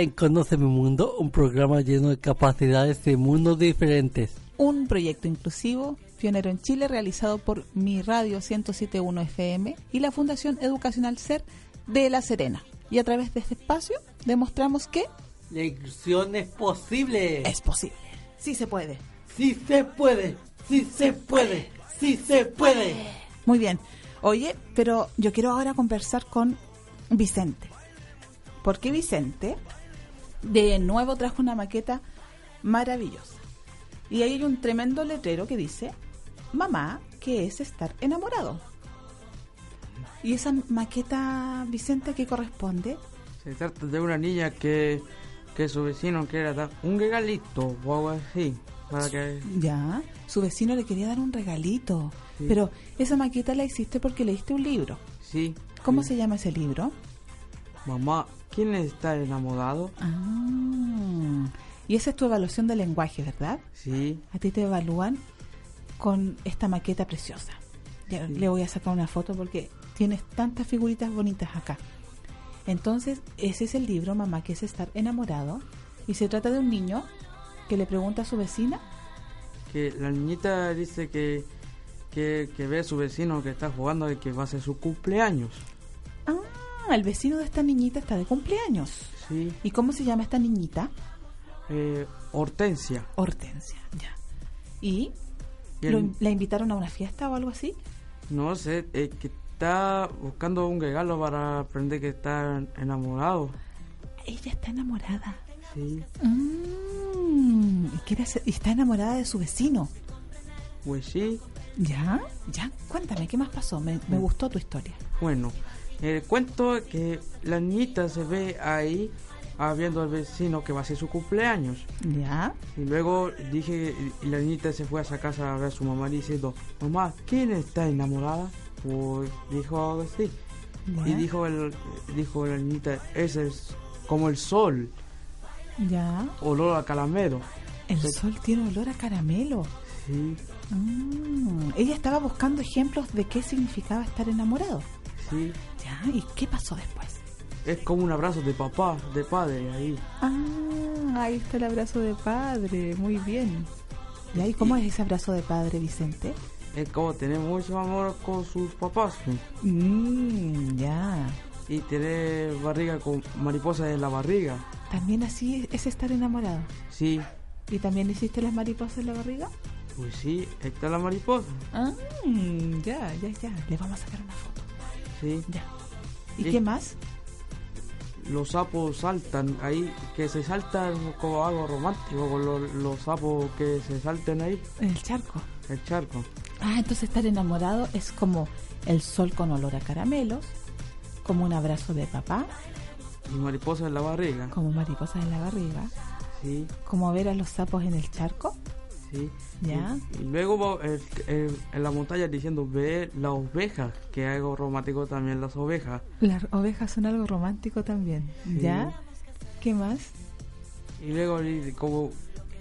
[SPEAKER 2] En Conoce mi Mundo, un programa lleno de capacidades de mundos diferentes.
[SPEAKER 3] Un proyecto inclusivo pionero en Chile realizado por Mi Radio 1071 FM y la Fundación Educacional SER de La Serena. Y a través de este espacio demostramos que
[SPEAKER 2] La inclusión es posible.
[SPEAKER 3] es posible. Sí se puede.
[SPEAKER 2] Sí se puede, sí se puede, sí se puede.
[SPEAKER 3] Muy bien. Oye, pero yo quiero ahora conversar con Vicente. Porque Vicente de nuevo trajo una maqueta maravillosa. Y ahí hay un tremendo letrero que dice, mamá, ¿qué es estar enamorado? Y esa maqueta, Vicente, ¿a qué corresponde?
[SPEAKER 6] Se trata de una niña que, que su vecino quiere dar un regalito o algo así. Para que...
[SPEAKER 3] Ya, su vecino le quería dar un regalito.
[SPEAKER 6] Sí.
[SPEAKER 3] Pero esa maqueta la hiciste porque leíste un libro.
[SPEAKER 6] Sí.
[SPEAKER 3] ¿Cómo
[SPEAKER 6] sí.
[SPEAKER 3] se llama ese libro?
[SPEAKER 6] Mamá, ¿quién está enamorado?
[SPEAKER 3] Ah, y esa es tu evaluación de lenguaje, ¿verdad?
[SPEAKER 6] Sí.
[SPEAKER 3] A ti te evalúan con esta maqueta preciosa. Ya
[SPEAKER 6] Sí.
[SPEAKER 3] Le voy a sacar una foto porque tienes tantas figuritas bonitas acá. Entonces, ese es el libro, Mamá, que es estar enamorado. Y se trata de un niño que le pregunta a su vecina.
[SPEAKER 6] Que la niñita dice que, que, que ve a su vecino que está jugando y que va a ser su cumpleaños.
[SPEAKER 3] Ah, el vecino de esta niñita está de cumpleaños.
[SPEAKER 6] Sí.
[SPEAKER 3] ¿Y cómo se llama esta niñita?
[SPEAKER 6] Eh, Hortensia.
[SPEAKER 3] Hortensia, ya. ¿Y
[SPEAKER 6] Y el-
[SPEAKER 3] lo- la invitaron a una fiesta o algo así?
[SPEAKER 6] No sé, eh, que está buscando un regalo para aprender que está enamorado.
[SPEAKER 3] Ella está enamorada.
[SPEAKER 6] Sí.
[SPEAKER 3] Mm, y, quiere ser- está enamorada de su vecino.
[SPEAKER 6] Pues sí.
[SPEAKER 3] ¿Ya? ¿Ya? Cuéntame, ¿qué más pasó? Me, me
[SPEAKER 6] Mm.
[SPEAKER 3] gustó tu historia.
[SPEAKER 6] Bueno, el cuento es que la niñita se ve ahí ah, viendo al vecino que va a ser su cumpleaños.
[SPEAKER 3] ¿Ya?
[SPEAKER 6] Y luego dije, y la niñita se fue a esa casa a ver a su mamá diciendo, mamá, ¿quién está enamorada? Pues dijo algo así.
[SPEAKER 3] ¿Ya?
[SPEAKER 6] Y dijo, el, dijo la niñita, ese es como el sol,
[SPEAKER 3] ¿Ya?
[SPEAKER 6] olor a calamero.
[SPEAKER 3] El sol tiene olor a caramelo.
[SPEAKER 6] Sí,
[SPEAKER 3] Mm, Ella estaba buscando ejemplos de qué significaba estar enamorado.
[SPEAKER 6] Sí.
[SPEAKER 3] ¿Ya? ¿Y qué pasó después?
[SPEAKER 6] Es como un abrazo de papá, de padre ahí.
[SPEAKER 3] Ah, ahí está el abrazo de padre. Muy bien. ¿Y cómo es ese abrazo de padre, Vicente?
[SPEAKER 6] Es como tener mucho amor con sus papás.
[SPEAKER 3] Mm, ya.
[SPEAKER 6] Y tener barriga con mariposas en la barriga.
[SPEAKER 3] También así es estar enamorado.
[SPEAKER 6] Sí,
[SPEAKER 3] ¿Y también hiciste las mariposas en la barriga?
[SPEAKER 6] pues sí, está la mariposa.
[SPEAKER 3] Ah, ya, ya, ya. Le vamos a sacar una foto.
[SPEAKER 6] Sí.
[SPEAKER 3] Ya. ¿Y
[SPEAKER 6] Sí.
[SPEAKER 3] qué más?
[SPEAKER 6] Los sapos saltan ahí, que se saltan como algo romántico, con los, los sapos que se salten ahí,
[SPEAKER 3] En el charco.
[SPEAKER 6] el charco.
[SPEAKER 3] Ah, entonces estar enamorado es como el sol con olor a caramelos, como un abrazo de papá,
[SPEAKER 6] Y mariposas en la barriga.
[SPEAKER 3] como mariposas en la barriga,
[SPEAKER 6] Sí,
[SPEAKER 3] como ver a los sapos en el charco.
[SPEAKER 6] Sí.
[SPEAKER 3] Ya.
[SPEAKER 6] Y, y luego va el- el- en la montaña diciendo, ve las ovejas, que es algo romántico también las ovejas.
[SPEAKER 3] Las ovejas son algo romántico también.
[SPEAKER 6] Sí.
[SPEAKER 3] ¿Ya? ¿Qué más?
[SPEAKER 6] Y luego como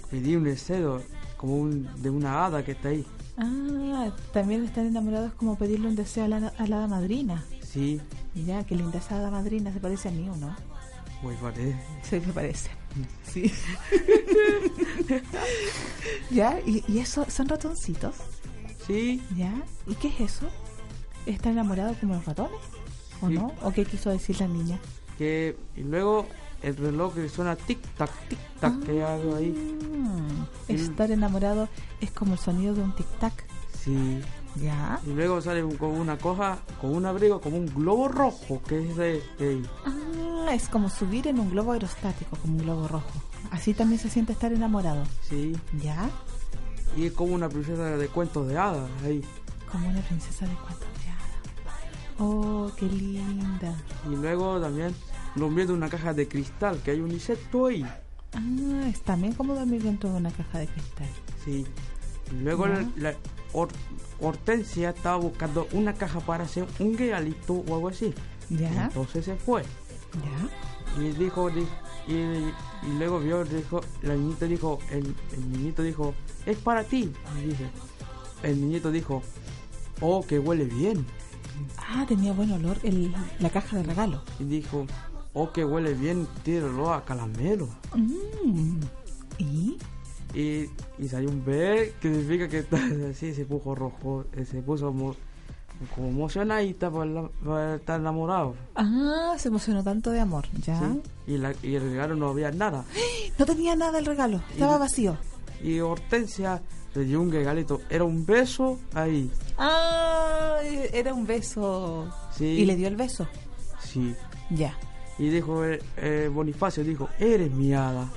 [SPEAKER 6] pedí un deseo, como un, de una hada que está ahí.
[SPEAKER 3] Ah, también estar enamorados como pedirle un deseo a la, a la hada madrina.
[SPEAKER 6] Sí,
[SPEAKER 3] Ya, qué linda esa hada madrina, se parece a mí, ¿o no?
[SPEAKER 6] pues parece.
[SPEAKER 3] Sí, me parece. Sí. ¿Ya? ¿Y, y eso son ratoncitos?
[SPEAKER 6] Sí,
[SPEAKER 3] ¿Ya? ¿Y qué es eso? ¿Está enamorado como los ratones? ¿O
[SPEAKER 6] Sí.
[SPEAKER 3] no? ¿O qué quiso decir la niña?
[SPEAKER 6] que y luego el reloj que suena tic tac tic tac que hay algo ahí
[SPEAKER 3] Mm, Estar enamorado es como el sonido de un tic-tac.
[SPEAKER 6] sí
[SPEAKER 3] ¿Ya?
[SPEAKER 6] y luego sale con una coja con un abrigo como un globo rojo que es de, de-
[SPEAKER 3] Ah, es como subir en un globo aerostático, como un globo rojo. Así también se siente estar enamorado.
[SPEAKER 6] sí
[SPEAKER 3] ¿Ya?
[SPEAKER 6] y es como una princesa de cuentos de hadas ahí
[SPEAKER 3] Como una princesa de cuentos de hadas. Oh, qué linda.
[SPEAKER 6] y luego también dormir de una caja de cristal que hay un insecto ahí
[SPEAKER 3] Ah, es también como dormir dentro de una caja de cristal.
[SPEAKER 6] sí y luego la Hor- Hortensia estaba buscando una caja para hacer un regalito o algo así
[SPEAKER 3] ¿Ya?
[SPEAKER 6] entonces se fue
[SPEAKER 3] ¿Ya?
[SPEAKER 6] Y dijo, di- y, y luego vio, dijo, la niñita dijo, el, el niñito dijo, es para ti. Y dice, el niñito dijo, oh, que huele bien.
[SPEAKER 3] Ah, tenía buen olor el, la caja de regalo.
[SPEAKER 6] Y dijo, oh, que huele bien, tíralo a calamelo.
[SPEAKER 3] Mm. ¿Y?
[SPEAKER 6] Y, y salió un bebé que significa que está así, se puso rojo, eh, se puso mo- como emocionadita por, la- por estar enamorado.
[SPEAKER 3] Ah, se emocionó tanto de amor, ¿ya?
[SPEAKER 6] ¿sí? Y, la, y el regalo no había nada.
[SPEAKER 3] No tenía nada el regalo, estaba
[SPEAKER 6] Y-
[SPEAKER 3] vacío.
[SPEAKER 6] Y Hortensia le dio un regalito, era un beso ahí.
[SPEAKER 3] Ah, era un beso.
[SPEAKER 6] Sí.
[SPEAKER 3] Y le dio el beso.
[SPEAKER 6] Sí.
[SPEAKER 3] Ya.
[SPEAKER 6] Y dijo, eh, eh, Bonifacio dijo, eres mi hada.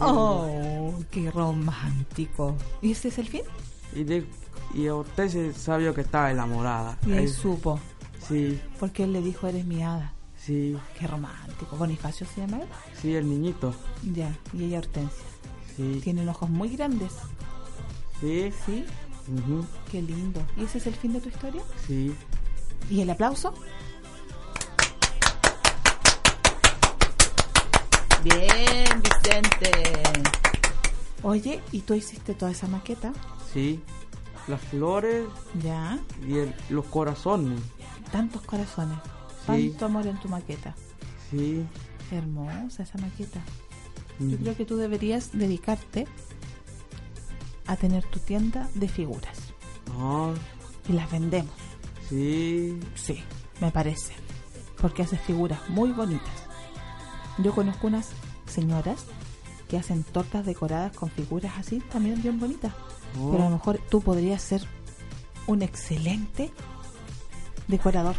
[SPEAKER 3] Oh, qué romántico. ¿Y ese es el fin?
[SPEAKER 6] Y, de, y Hortensia sabía que estaba enamorada.
[SPEAKER 3] Y
[SPEAKER 6] Eh,
[SPEAKER 3] supo.
[SPEAKER 6] sí,
[SPEAKER 3] Porque él le dijo, eres mi hada.
[SPEAKER 6] sí,
[SPEAKER 3] Qué romántico. ¿Bonifacio se llama él?
[SPEAKER 6] sí, el niñito.
[SPEAKER 3] Ya. Y ella Hortensia.
[SPEAKER 6] Sí,
[SPEAKER 3] Tienen ojos muy grandes.
[SPEAKER 6] sí,
[SPEAKER 3] ¿Sí? Qué lindo. ¿Y ese es el fin de tu historia?
[SPEAKER 6] sí.
[SPEAKER 3] ¿Y el aplauso? Bien, Vicente. Oye, ¿y tú hiciste toda esa maqueta?
[SPEAKER 6] Sí, las flores
[SPEAKER 3] Ya.
[SPEAKER 6] y el- los corazones.
[SPEAKER 3] Tantos corazones.
[SPEAKER 6] Sí.
[SPEAKER 3] Tanto amor en tu maqueta.
[SPEAKER 6] Sí.
[SPEAKER 3] Hermosa esa maqueta. Yo creo que tú deberías dedicarte a tener tu tienda de figuras.
[SPEAKER 6] Ah,
[SPEAKER 3] Y las vendemos.
[SPEAKER 6] sí,
[SPEAKER 3] Sí, me parece. Porque haces figuras muy bonitas. Yo conozco unas señoras que hacen tortas decoradas con figuras así, también bien bonitas.
[SPEAKER 6] Oh.
[SPEAKER 3] Pero a lo mejor tú podrías ser un excelente decorador.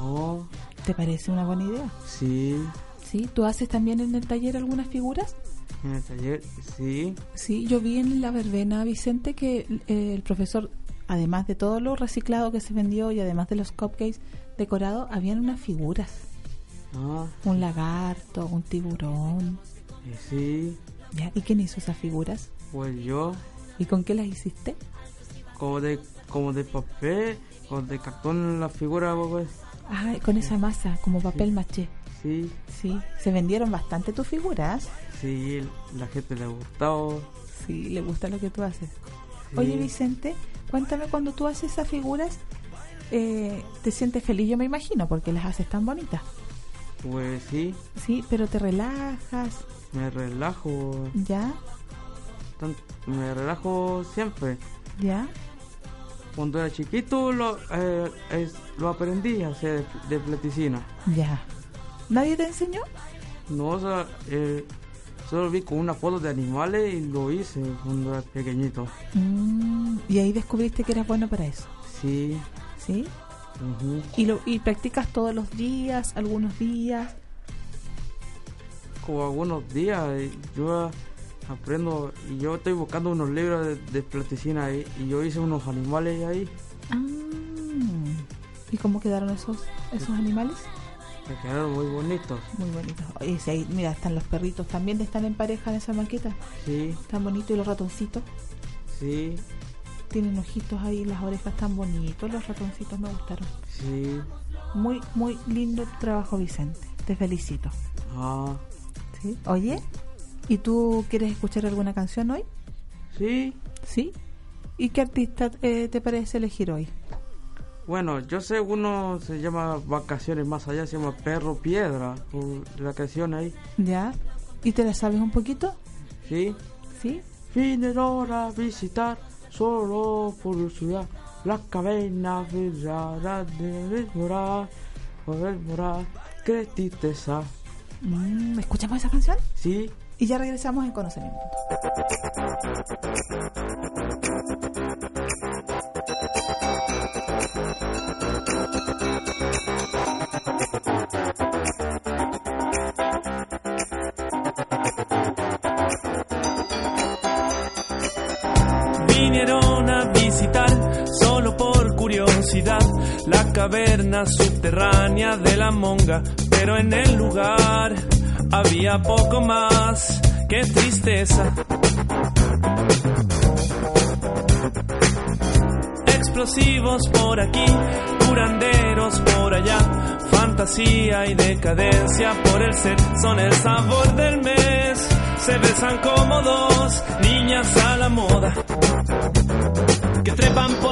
[SPEAKER 6] oh,
[SPEAKER 3] ¿Te parece una buena idea?
[SPEAKER 6] sí.
[SPEAKER 3] ¿Sí? ¿Tú haces también en el taller algunas figuras?
[SPEAKER 6] En el taller, sí,
[SPEAKER 3] Sí, yo vi en la verbena, Vicente, que eh, el profesor, además de todo lo reciclado que se vendió y además de los cupcakes decorados, habían unas figuras.
[SPEAKER 6] Ah,
[SPEAKER 3] Un lagarto, un tiburón.
[SPEAKER 6] sí.
[SPEAKER 3] ¿ya? ¿Y quién hizo esas figuras?
[SPEAKER 6] Pues yo,
[SPEAKER 3] ¿Y con qué las hiciste?
[SPEAKER 6] como de, como de papel, como de cartón la figura, pues,
[SPEAKER 3] Ah, con esa masa, como papel maché.
[SPEAKER 6] sí,
[SPEAKER 3] Sí, se vendieron bastante tus figuras.
[SPEAKER 6] sí, la gente le ha gustado.
[SPEAKER 3] Sí, le gusta lo que tú haces.
[SPEAKER 6] Sí.
[SPEAKER 3] Oye, Vicente, cuéntame cuando tú haces esas figuras, eh, te sientes feliz, yo me imagino, porque las haces tan bonitas.
[SPEAKER 6] Pues sí,
[SPEAKER 3] Sí, pero te relajas,
[SPEAKER 6] me relajo,
[SPEAKER 3] ¿ya?
[SPEAKER 6] me relajo siempre.
[SPEAKER 3] ¿Ya?
[SPEAKER 6] Cuando era chiquito lo, eh, es- lo aprendí a hacer de, de platicina.
[SPEAKER 3] Ya. ¿Nadie te enseñó?
[SPEAKER 6] No, o sea, eh, solo vi con una foto de animales y lo hice cuando era pequeñito.
[SPEAKER 3] Mm, y ahí descubriste que eras bueno para eso,
[SPEAKER 6] Sí,
[SPEAKER 3] ¿sí? ¿Y, lo, y practicas todos los días, algunos días?
[SPEAKER 6] como algunos días eh, yo aprendo y yo estoy buscando unos libros de, de platicina ahí y yo hice unos animales ahí.
[SPEAKER 3] Ah, ¿Y cómo quedaron esos, esos animales?
[SPEAKER 6] Me quedaron muy bonitos.
[SPEAKER 3] Muy bonitos. Oye, si ahí, mira, están los perritos, también están en pareja en esa maqueta.
[SPEAKER 6] Sí,
[SPEAKER 3] Están bonitos y los ratoncitos.
[SPEAKER 6] sí,
[SPEAKER 3] Tienen ojitos ahí, las orejas tan bonitos. Los ratoncitos me gustaron.
[SPEAKER 6] sí.
[SPEAKER 3] Muy, muy lindo tu trabajo, Vicente. Te felicito.
[SPEAKER 6] Ah,
[SPEAKER 3] ¿Sí? Oye, ¿y tú quieres escuchar alguna canción hoy?
[SPEAKER 6] sí.
[SPEAKER 3] ¿Sí? ¿Y qué artista eh, te parece elegir hoy?
[SPEAKER 6] Bueno, yo sé uno se llama Vacaciones Más Allá, se llama Perro Piedra, por la canción ahí.
[SPEAKER 3] ¿Ya? ¿Y te la sabes un poquito?
[SPEAKER 6] Sí.
[SPEAKER 3] ¿Sí?
[SPEAKER 6] Vinieron a visitar solo por curiosidad las cavernas raras de morar, poder morar, qué tristeza.
[SPEAKER 3] Mm, ¿Escuchamos esa canción?
[SPEAKER 6] Sí,
[SPEAKER 3] Y ya regresamos en Conocimiento.
[SPEAKER 5] Vinieron caverna subterránea de la monga, pero en el lugar había poco más que tristeza. Explosivos por aquí, curanderos por allá, fantasía y decadencia por el ser son el sabor del mes. Se besan como dos niñas a la moda que trepan por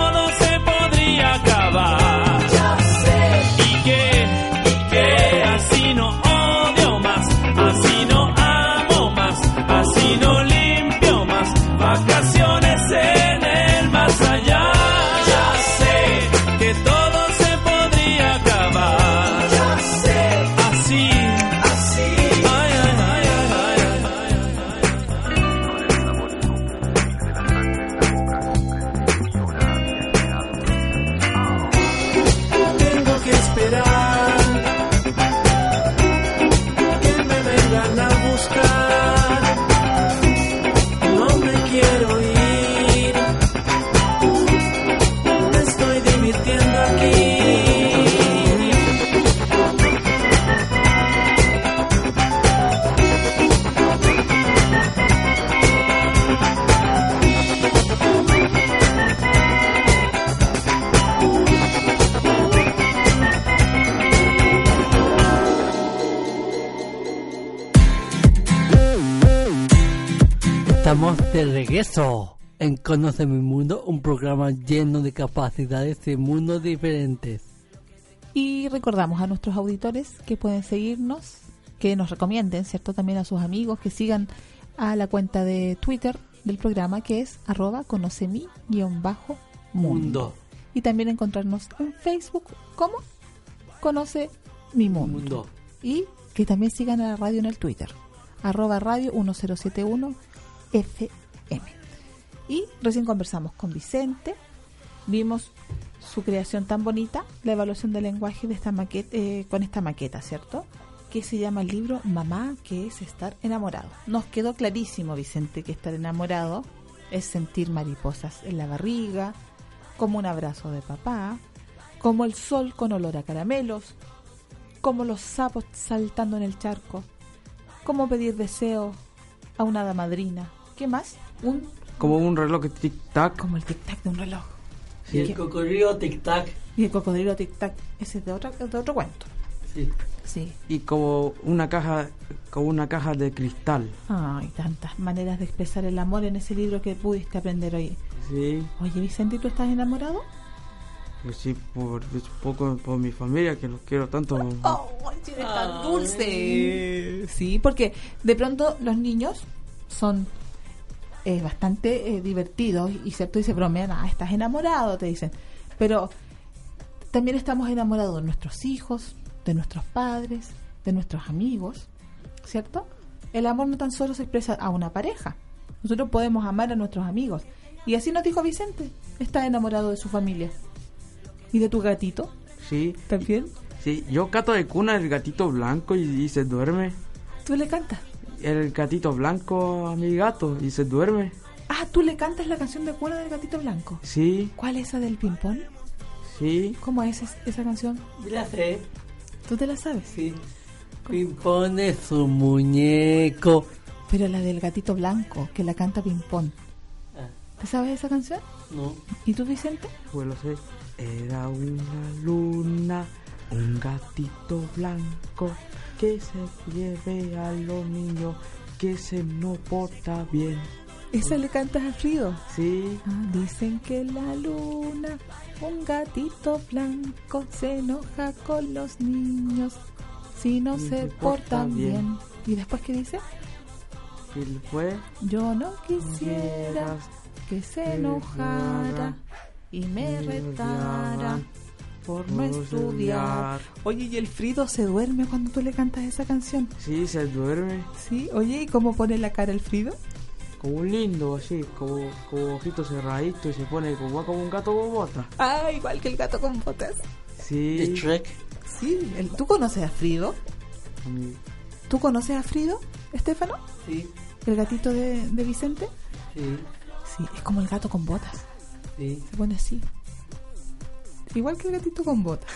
[SPEAKER 2] un programa lleno de capacidades y mundos diferentes.
[SPEAKER 3] Y recordamos a nuestros auditores que pueden seguirnos, que nos recomienden, ¿cierto? También a sus amigos que sigan a la cuenta de Twitter del programa que es arroba conocemi-mundo.
[SPEAKER 2] Mundo.
[SPEAKER 3] Y también encontrarnos en Facebook como Conoce mi mundo.
[SPEAKER 2] Mundo.
[SPEAKER 3] Y que también sigan a la radio en el Twitter, arroba radio 1071 FM. Y recién conversamos con Vicente, vimos su creación tan bonita, la evaluación del lenguaje de esta maqueta, eh, con esta maqueta, ¿cierto? Que se llama el libro Mamá, que es estar enamorado. Nos quedó clarísimo, Vicente, que estar enamorado es sentir mariposas en la barriga, como un abrazo de papá, como el sol con olor a caramelos, como los sapos saltando en el charco, como pedir deseo a una hada madrina. ¿Qué más? Un
[SPEAKER 6] Como un reloj tic-tac.
[SPEAKER 3] como el tic-tac de un reloj.
[SPEAKER 2] Y el cocodrilo tic-tac.
[SPEAKER 3] Y el cocodrilo tic-tac, ese es de, otra, de otro cuento.
[SPEAKER 2] Sí.
[SPEAKER 3] Sí.
[SPEAKER 6] Y como una caja, como una caja de cristal.
[SPEAKER 3] Ay, tantas maneras de expresar el amor en ese libro que pudiste aprender hoy.
[SPEAKER 6] Sí,
[SPEAKER 3] Oye, Vicente, ¿y ¿tú estás enamorado?
[SPEAKER 6] pues sí, por, poco por mi familia, que los quiero tanto.
[SPEAKER 3] ¡Oh, eres tan dulce! Sí, porque de pronto los niños son eh, bastante eh, divertidos y cierto y se bromean, ah, estás enamorado, te dicen. Pero también estamos enamorados de nuestros hijos, de nuestros padres, de nuestros amigos, ¿cierto? El amor no tan solo se expresa a una pareja. Nosotros podemos amar a nuestros amigos. Y así nos dijo Vicente, está enamorado de su familia. ¿Y de tu gatito?
[SPEAKER 6] Sí,
[SPEAKER 3] ¿También?
[SPEAKER 6] sí, yo cato de cuna el gatito blanco y, y se duerme.
[SPEAKER 3] ¿Tú le cantas?
[SPEAKER 6] El gatito blanco a mi gato y se duerme.
[SPEAKER 3] Ah, tú le cantas la canción de cuerda del gatito blanco.
[SPEAKER 6] Sí,
[SPEAKER 3] ¿Cuál es esa del ping-pong?
[SPEAKER 6] sí,
[SPEAKER 3] ¿Cómo es es- esa canción?
[SPEAKER 2] Yo la sé.
[SPEAKER 3] ¿Tú te la sabes?
[SPEAKER 2] Sí. Pimpone su muñeco.
[SPEAKER 3] Pero la del gatito blanco, que la canta ping-pong.
[SPEAKER 2] Ah,
[SPEAKER 3] ¿Te sabes esa canción?
[SPEAKER 2] no.
[SPEAKER 3] ¿Y tú, Vicente?
[SPEAKER 6] pues lo sé. Era una luna, un gatito blanco que se lleve a los niños que se no porta bien.
[SPEAKER 3] Esa le cantas a Frido.
[SPEAKER 6] Sí,
[SPEAKER 3] Ah, dicen que la luna, un gatito blanco, se enoja con los niños si no
[SPEAKER 6] Y
[SPEAKER 3] se
[SPEAKER 6] se
[SPEAKER 3] portan
[SPEAKER 6] porta
[SPEAKER 3] bien.
[SPEAKER 6] bien.
[SPEAKER 3] ¿Y después qué dice?
[SPEAKER 6] y fue.
[SPEAKER 3] Yo no quisiera que se enojara y me retara por no estudiar. Oye, ¿y el Frido se duerme cuando tú le cantas esa canción?
[SPEAKER 6] Sí, se duerme.
[SPEAKER 3] Sí, oye, ¿y cómo pone la cara el Frido?
[SPEAKER 6] Como un lindo, así, como, como ojitos cerraditos y se pone como, como un gato con botas.
[SPEAKER 3] Ah, igual que el gato con botas.
[SPEAKER 2] De
[SPEAKER 6] Sí,
[SPEAKER 2] Shrek.
[SPEAKER 3] Sí, el- ¿tú conoces a Frido?
[SPEAKER 6] a mí-
[SPEAKER 3] ¿Tú conoces a Frido, Estefano?
[SPEAKER 2] Sí.
[SPEAKER 3] ¿El gatito de, de Vicente?
[SPEAKER 2] Sí.
[SPEAKER 3] Sí, es como el gato con botas.
[SPEAKER 2] Sí.
[SPEAKER 3] Se pone así. Igual que el gatito con bota.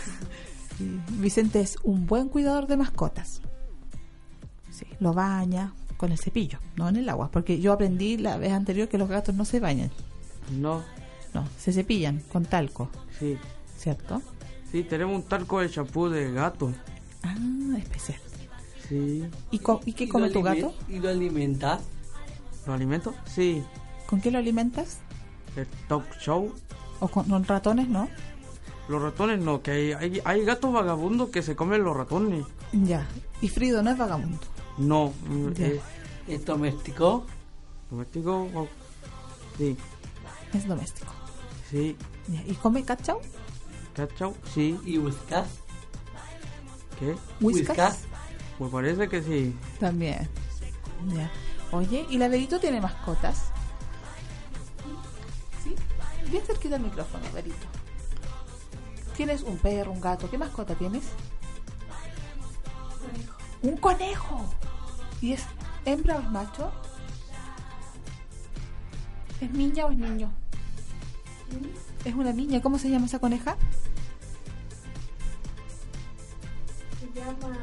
[SPEAKER 3] Sí, Vicente es un buen cuidador de mascotas. Sí, lo baña con el cepillo, no en el agua. Porque yo aprendí la vez anterior que los gatos no se bañan.
[SPEAKER 6] No,
[SPEAKER 3] No, se cepillan con talco,
[SPEAKER 6] sí.
[SPEAKER 3] ¿cierto?
[SPEAKER 6] Sí, tenemos un talco de champú de gato.
[SPEAKER 3] Ah, especial.
[SPEAKER 6] Sí.
[SPEAKER 3] ¿Y, co- y qué
[SPEAKER 2] ¿Y
[SPEAKER 3] come tu gato?
[SPEAKER 2] ¿Y lo alimentas?
[SPEAKER 6] ¿Lo alimento? Sí.
[SPEAKER 3] ¿Con qué lo alimentas?
[SPEAKER 6] El talk show.
[SPEAKER 3] ¿O con, con ratones, no?
[SPEAKER 6] Los ratones no, que hay, hay, hay gatos vagabundos que se comen los ratones.
[SPEAKER 3] Ya. Y Frido no es vagabundo.
[SPEAKER 6] No, es
[SPEAKER 2] ¿Es doméstico?
[SPEAKER 6] doméstico. o- Sí,
[SPEAKER 3] Es doméstico.
[SPEAKER 6] sí.
[SPEAKER 3] Ya. ¿Y come cachao?
[SPEAKER 6] ¿Cachao? Sí.
[SPEAKER 2] ¿Y whiskas?
[SPEAKER 6] ¿Qué?
[SPEAKER 3] ¿Whiskas?
[SPEAKER 6] Pues parece que sí.
[SPEAKER 3] También. Ya. Oye, ¿y la Verito tiene mascotas? ¿Sí? Bien cerquita el micrófono, Verito. ¿Tienes un perro, un gato? ¿Qué mascota tienes? Un conejo. ¿Y es hembra o es macho? ¿Es niña o es niño? Es una niña. ¿Cómo se llama esa coneja?
[SPEAKER 8] Se llama.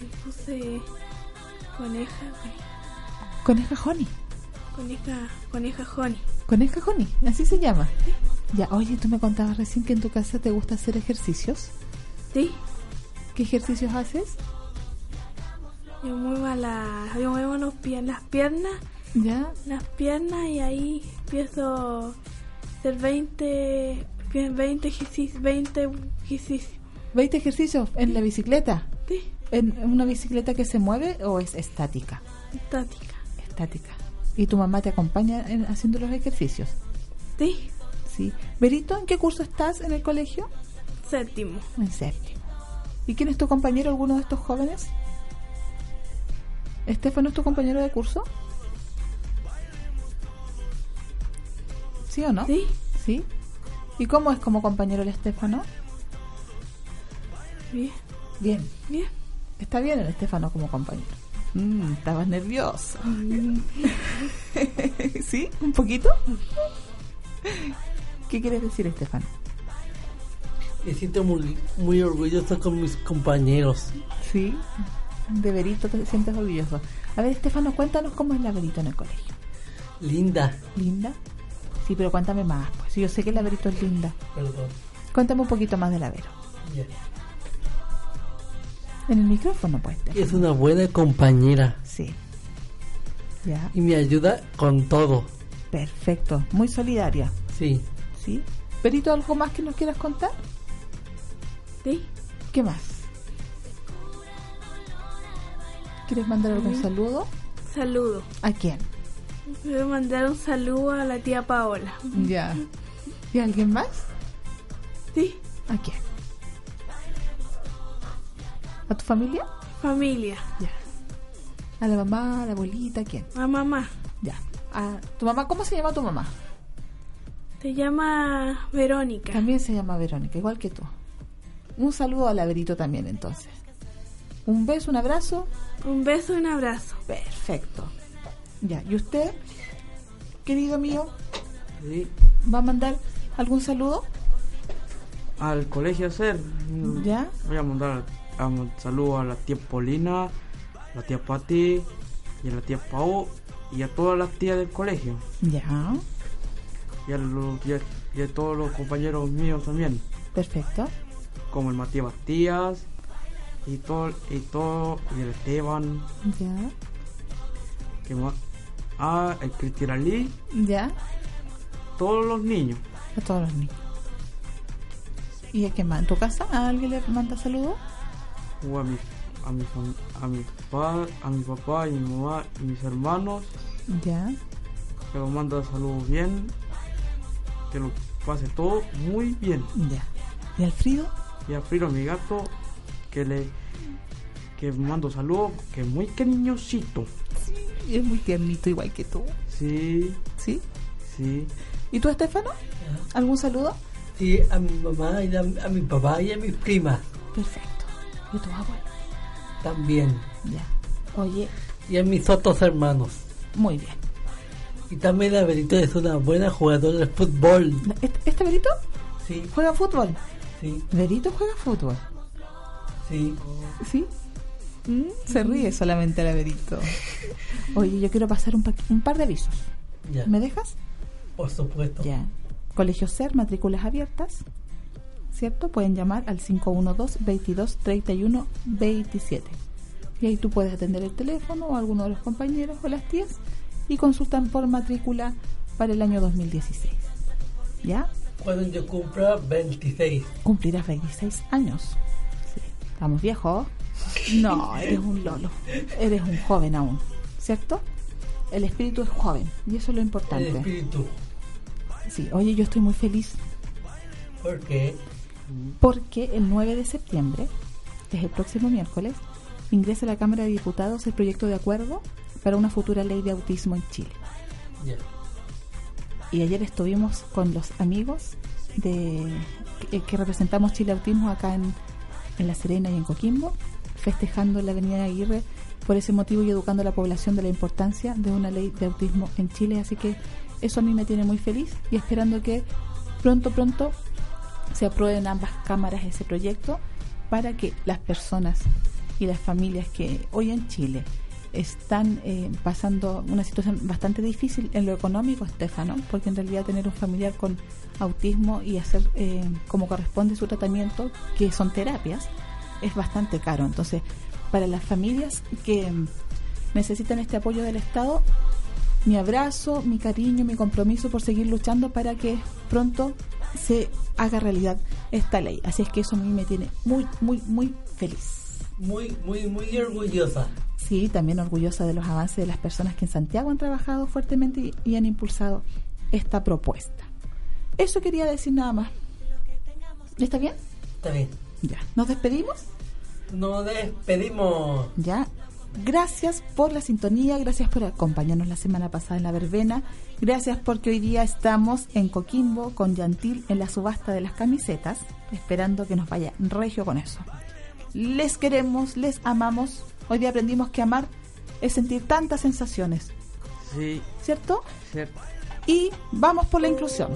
[SPEAKER 8] Le puse coneja,
[SPEAKER 3] Coneja Honey.
[SPEAKER 8] coneja, coneja honey.
[SPEAKER 3] Coneja Honey, así se llama. Ya, oye, tú me contabas recién que en tu casa te gusta hacer ejercicios.
[SPEAKER 8] Sí,
[SPEAKER 3] ¿Qué ejercicios haces?
[SPEAKER 8] yo muevo la, yo muevo los pies, las piernas,
[SPEAKER 3] Ya,
[SPEAKER 8] las piernas y ahí empiezo a hacer 20, 20 ejercicios, 20 ejercicios.
[SPEAKER 3] 20 ejercicios en la bicicleta.
[SPEAKER 8] Sí,
[SPEAKER 3] ¿En una bicicleta que se mueve o es estática?
[SPEAKER 8] estática.
[SPEAKER 3] Estática. ¿Y tu mamá te acompaña en- haciendo los ejercicios?
[SPEAKER 8] Sí,
[SPEAKER 3] Sí. Berito, ¿en qué curso estás en el colegio?
[SPEAKER 8] séptimo.
[SPEAKER 3] En séptimo. ¿Y quién es tu compañero, alguno de estos jóvenes? ¿Estefano es tu compañero de curso? ¿Sí o no?
[SPEAKER 8] Sí,
[SPEAKER 3] ¿Sí? ¿Y cómo es como compañero el Estefano?
[SPEAKER 8] bien,
[SPEAKER 3] Bien.
[SPEAKER 8] bien.
[SPEAKER 3] Está bien el Estefano como compañero. Mm, estabas nervioso. ¿Sí? ¿Un poquito? ¿Qué quieres decir, Estefano?
[SPEAKER 2] Me siento muy, muy orgulloso con mis compañeros.
[SPEAKER 3] Sí. De Berito te sientes orgulloso. A ver, Estefano, cuéntanos cómo es la Berito en el colegio.
[SPEAKER 2] Linda.
[SPEAKER 3] ¿Linda? Sí, pero cuéntame más. Pues yo sé que la Verito es linda.
[SPEAKER 2] Perdón.
[SPEAKER 3] Cuéntame un poquito más de la Vero. En el micrófono, pues.
[SPEAKER 2] Es una buena compañera
[SPEAKER 3] Sí. Ya,
[SPEAKER 2] y me ayuda con todo.
[SPEAKER 3] perfecto. Muy solidaria.
[SPEAKER 2] Sí.
[SPEAKER 3] ¿Sí? Verito, ¿algo más que nos quieras contar?
[SPEAKER 8] Sí,
[SPEAKER 3] ¿Qué más? ¿Quieres mandar algún saludo?
[SPEAKER 8] saludo.
[SPEAKER 3] ¿A quién?
[SPEAKER 8] Voy a mandar un saludo a la tía Paola.
[SPEAKER 3] Ya. ¿Y a alguien más?
[SPEAKER 8] Sí,
[SPEAKER 3] ¿A quién? ¿A tu familia?
[SPEAKER 8] familia.
[SPEAKER 3] Ya. ¿A la mamá, a la abuelita, a quién?
[SPEAKER 8] A mamá.
[SPEAKER 3] Ya. ¿A tu mamá? ¿Cómo se llama tu mamá?
[SPEAKER 8] Se llama Verónica.
[SPEAKER 3] También se llama Verónica, igual que tú. Un saludo a la Verito también, entonces. Un beso, un abrazo.
[SPEAKER 8] Un beso y un abrazo.
[SPEAKER 3] Perfecto. Ya, ¿y usted, querido mío,
[SPEAKER 6] Sí.
[SPEAKER 3] va a mandar algún saludo?
[SPEAKER 6] Al colegio hacer.
[SPEAKER 3] ¿Ya?
[SPEAKER 6] Voy a mandar a- un saludo a la tía Polina, la tía Patti y a la tía Pau y a todas las tías del colegio.
[SPEAKER 3] Ya,
[SPEAKER 6] Y a, los- y a- y a todos los compañeros míos también.
[SPEAKER 3] perfecto.
[SPEAKER 6] Como el Matías Bastías y todo, y todo, y el Esteban,
[SPEAKER 3] Ya,
[SPEAKER 6] que más, ah, el Cristian Ali,
[SPEAKER 3] ya,
[SPEAKER 6] todos los niños.
[SPEAKER 3] a todos los niños. ¿Y a quién más? ¿En tu casa? ¿A alguien le manda saludos?
[SPEAKER 6] A mi, a mi, fam- a mi papá, a mi papá y mi mamá y mis hermanos,
[SPEAKER 3] Ya,
[SPEAKER 6] que los manda saludos bien, que lo pase todo muy bien.
[SPEAKER 3] ya. ¿Y Alfredo?
[SPEAKER 6] Y a Friro, mi gato, que le que mando saludos, que es muy cariñosito.
[SPEAKER 3] Es muy tiernito, igual que tú.
[SPEAKER 6] Sí,
[SPEAKER 3] ¿Sí?
[SPEAKER 6] sí.
[SPEAKER 3] ¿Y tú, Estefano? ¿Algún saludo?
[SPEAKER 2] Sí, a mi mamá y a, a mi papá y a mis primas
[SPEAKER 3] Perfecto. ¿Y tu
[SPEAKER 2] también.
[SPEAKER 3] Ya. Oye,
[SPEAKER 2] Y a mis otros hermanos.
[SPEAKER 3] muy bien.
[SPEAKER 2] Y también la Berito es una buena jugadora de fútbol.
[SPEAKER 3] ¿Este, este Berito
[SPEAKER 2] Sí,
[SPEAKER 3] juega fútbol?
[SPEAKER 2] sí,
[SPEAKER 3] Berito juega fútbol.
[SPEAKER 2] sí.
[SPEAKER 3] ¿Sí? Mm, Se ríe solamente la Berito. Oye, yo quiero pasar un, pa- un par de avisos.
[SPEAKER 2] Ya,
[SPEAKER 3] ¿Me dejas?
[SPEAKER 2] por supuesto.
[SPEAKER 3] Ya. Colegio SER, matrículas abiertas. ¿Cierto? Pueden llamar al 512-22-31-27. Y ahí tú puedes atender el teléfono o alguno de los compañeros o las tías y consultan por matrícula para el año 2016. ¿Ya?
[SPEAKER 2] Cuando yo cumpla 26.
[SPEAKER 3] Cumplirás 26 años. Sí. ¿Estamos viejos? No, eres un lolo. Eres un joven aún. ¿Cierto? El espíritu es joven y eso es lo
[SPEAKER 2] El
[SPEAKER 3] importante.
[SPEAKER 2] espíritu.
[SPEAKER 3] Sí, oye, yo estoy muy feliz
[SPEAKER 2] Porque
[SPEAKER 3] porque el 9 de septiembre, que es el próximo miércoles, ingresa a la Cámara de Diputados el proyecto de acuerdo para una futura ley de autismo en Chile. Y ayer estuvimos con los amigos de que, que representamos Chile Autismo acá en, en La Serena y en Coquimbo, festejando en la Avenida Aguirre por ese motivo y educando a la población de la importancia de una ley de autismo en Chile. Así que eso a mí me tiene muy feliz y esperando que pronto, pronto se apruebe en ambas cámaras ese proyecto para que las personas y las familias que hoy en Chile están eh, pasando una situación bastante difícil en lo económico, Estefano, porque en realidad tener un familiar con autismo y hacer eh, como corresponde su tratamiento, que son terapias, es bastante caro. Entonces, para las familias que necesitan este apoyo del Estado, mi abrazo, mi cariño, mi compromiso por seguir luchando para que pronto se haga realidad esta ley. Así es que eso a mí me tiene muy, muy, muy feliz.
[SPEAKER 2] Muy, muy, muy orgullosa.
[SPEAKER 3] Sí, también orgullosa de los avances de las personas que en Santiago han trabajado fuertemente y, y han impulsado esta propuesta. Eso quería decir nada más. ¿Está bien?
[SPEAKER 2] Está bien.
[SPEAKER 3] Ya. ¿Nos despedimos?
[SPEAKER 2] Nos despedimos.
[SPEAKER 3] Ya. Gracias por la sintonía, gracias por acompañarnos la semana pasada en la verbena, gracias porque hoy día estamos en Coquimbo con Yantil en la subasta de las camisetas, esperando que nos vaya regio con eso. Les queremos, les amamos. Hoy día aprendimos que amar es sentir tantas sensaciones,
[SPEAKER 6] Sí,
[SPEAKER 3] ¿cierto?
[SPEAKER 6] cierto.
[SPEAKER 3] Y vamos por la inclusión,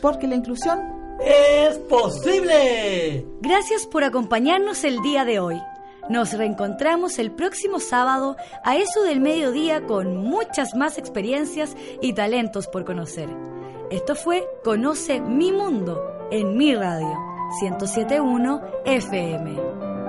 [SPEAKER 3] porque la inclusión
[SPEAKER 2] ¡Es posible!
[SPEAKER 1] Gracias por acompañarnos el día de hoy. Nos reencontramos el próximo sábado a eso del mediodía con muchas más experiencias y talentos por conocer. Esto fue Conoce mi mundo en mi radio 1071 FM.